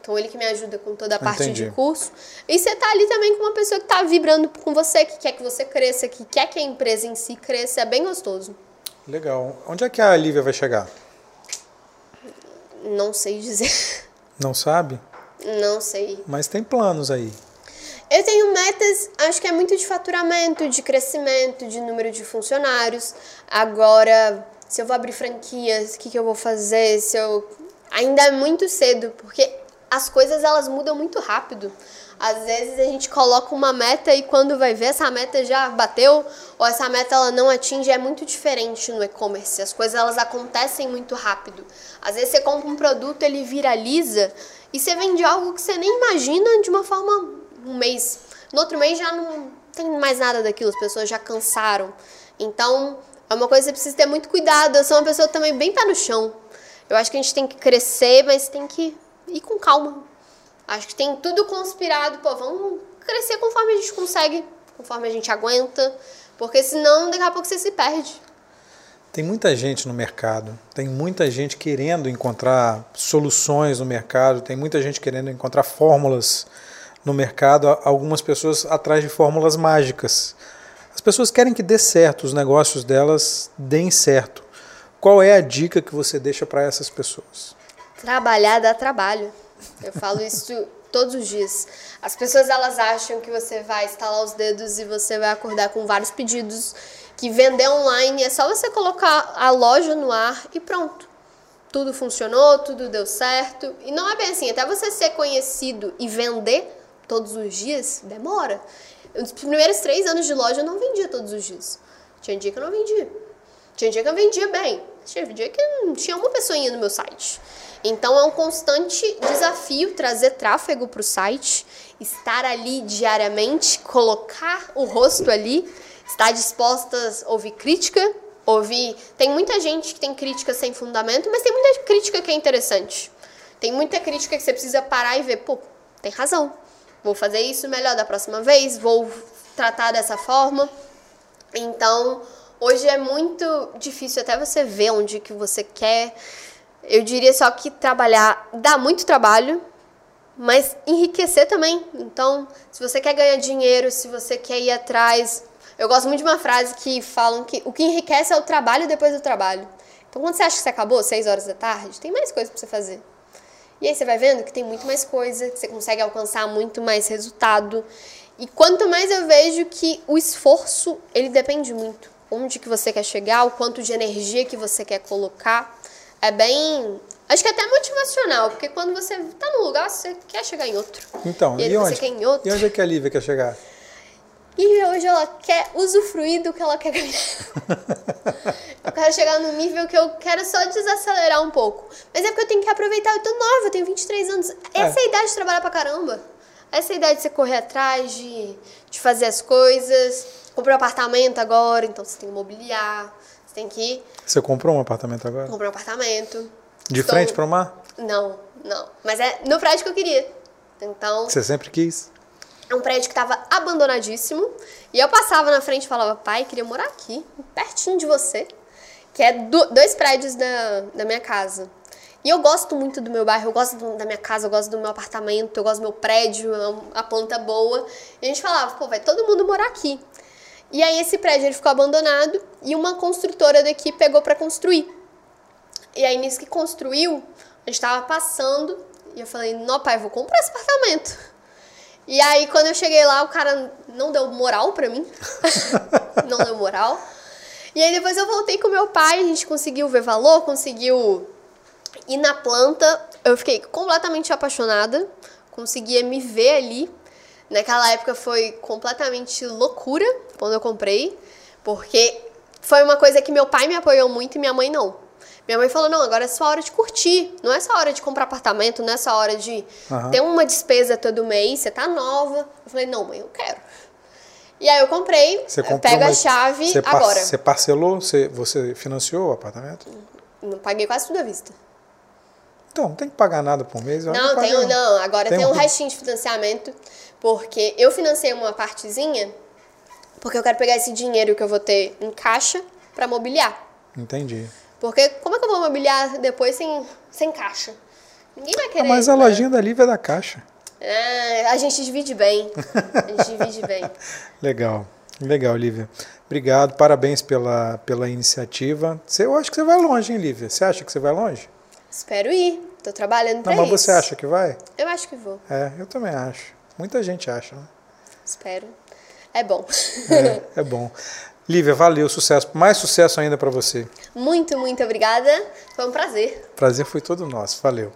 Então ele que me ajuda com toda a parte Entendi. de curso. E você tá ali também com uma pessoa que tá vibrando com você, que quer que você cresça, que quer que a empresa em si cresça. É bem gostoso. Legal. Onde é que a Lívia vai chegar? Não sei dizer. Não sabe? Não sei. Mas tem planos aí. Eu tenho metas, acho que é muito de faturamento, de crescimento, de número de funcionários. Agora, se eu vou abrir franquias, o que, que eu vou fazer? Se eu ainda é muito cedo, porque as coisas elas mudam muito rápido. Às vezes a gente coloca uma meta e quando vai ver essa meta já bateu ou essa meta ela não atinge, é muito diferente no e-commerce. As coisas elas acontecem muito rápido. Às vezes você compra um produto, ele viraliza e você vende algo que você nem imagina de uma forma um mês. No outro mês já não tem mais nada daquilo, as pessoas já cansaram. Então, é uma coisa que você precisa ter muito cuidado. Eu sou uma pessoa também bem pé no chão. Eu acho que a gente tem que crescer, mas tem que ir com calma. Acho que tem tudo conspirado. Pô, vamos crescer conforme a gente consegue, conforme a gente aguenta. Porque senão, daqui a pouco você se perde. Tem muita gente no mercado, tem muita gente querendo encontrar soluções no mercado, tem muita gente querendo encontrar fórmulas no mercado, algumas pessoas atrás de fórmulas mágicas. As pessoas querem que dê certo, os negócios delas deem certo. Qual é a dica que você deixa para essas pessoas? Trabalhar dá trabalho. Eu falo isso todos os dias. As pessoas elas acham que você vai estalar os dedos e você vai acordar com vários pedidos, que vender online é só você colocar a loja no ar e pronto. Tudo funcionou, tudo deu certo. E não é bem assim, até você ser conhecido e vender todos os dias, demora. Os primeiros três anos de loja eu não vendia todos os dias. Tinha dia que eu não vendia. Tinha dia que eu vendia bem. Teve dia que não tinha uma pessoinha no meu site. Então é um constante desafio trazer tráfego para o site, estar ali diariamente, colocar o rosto ali, estar dispostas a ouvir crítica, ouvir. Tem muita gente que tem crítica sem fundamento, mas tem muita crítica que é interessante. Tem muita crítica que você precisa parar e ver, pô, tem razão. Vou fazer isso melhor da próxima vez, vou tratar dessa forma. Então, hoje é muito difícil até você ver onde que você quer. Eu diria só que trabalhar dá muito trabalho, mas enriquecer também. Então, se você quer ganhar dinheiro, se você quer ir atrás, eu gosto muito de uma frase que falam que o que enriquece é o trabalho depois do trabalho. Então, quando você acha que você acabou, 6 horas da tarde, tem mais coisa para você fazer. E aí você vai vendo que tem muito mais coisa, que você consegue alcançar muito mais resultado. E quanto mais eu vejo que o esforço, ele depende muito. Onde que você quer chegar, o quanto de energia que você quer colocar. É bem. Acho que é até motivacional, porque quando você tá num lugar, você quer chegar em outro. Então, e, e onde? você quer em outro. E onde é que a Lívia quer chegar? E hoje ela quer usufruir do que ela quer ganhar. eu quero chegar no nível que eu quero só desacelerar um pouco. Mas é porque eu tenho que aproveitar. Eu tô nova, eu tenho 23 anos. Essa é, a idade de trabalhar pra caramba. Essa é a idade de você correr atrás, de, de fazer as coisas. Comprei um apartamento agora, então você tem que mobiliar. Você tem que. Você comprou um apartamento agora? Comprei um apartamento. De Estou... frente pro mar? Não, não. Mas é no prédio que eu queria. Então. Você sempre quis? É um prédio que estava abandonadíssimo. E eu passava na frente e falava, pai, queria morar aqui, pertinho de você. Que é do, dois prédios da, da minha casa. E eu gosto muito do meu bairro, eu gosto da minha casa, eu gosto do meu apartamento, eu gosto do meu prédio, é a planta boa. E a gente falava, pô, vai todo mundo morar aqui. E aí esse prédio ele ficou abandonado e uma construtora daqui pegou para construir. E aí nisso que construiu, a gente tava passando e eu falei, não, pai, vou comprar esse apartamento. E aí, quando eu cheguei lá, o cara não deu moral pra mim. não deu moral. E aí, depois eu voltei com meu pai, a gente conseguiu ver valor, conseguiu ir na planta. Eu fiquei completamente apaixonada, conseguia me ver ali. Naquela época foi completamente loucura quando eu comprei, porque foi uma coisa que meu pai me apoiou muito e minha mãe não. Minha mãe falou: não, agora é só hora de curtir. Não é só hora de comprar apartamento, não é só hora de uhum. ter uma despesa todo mês, você tá nova. Eu falei: não, mãe, eu quero. E aí eu comprei, você pega a chave você agora. Você parcelou? Você, você financiou o apartamento? Não paguei quase tudo à vista. Então, não tem que pagar nada por mês? Não, tem, não, não. Agora tem, tem um, um restinho de financiamento, porque eu financei uma partezinha, porque eu quero pegar esse dinheiro que eu vou ter em caixa para mobiliar. Entendi. Porque como é que eu vou mobiliar depois sem, sem caixa? Ninguém vai querer. Ah, mas a né? lojinha da Lívia é da caixa. É, a gente divide bem. A gente divide bem. Legal. Legal, Lívia. Obrigado, parabéns pela, pela iniciativa. Você, eu acho que você vai longe, hein, Lívia? Você acha que você vai longe? Espero ir. Tô trabalhando pra Não, mas isso. você acha que vai? Eu acho que vou. É, eu também acho. Muita gente acha, né? Espero. É bom. É, é bom. Lívia, valeu, sucesso. Mais sucesso ainda para você. Muito, muito obrigada. Foi um prazer. Prazer foi todo nosso. Valeu.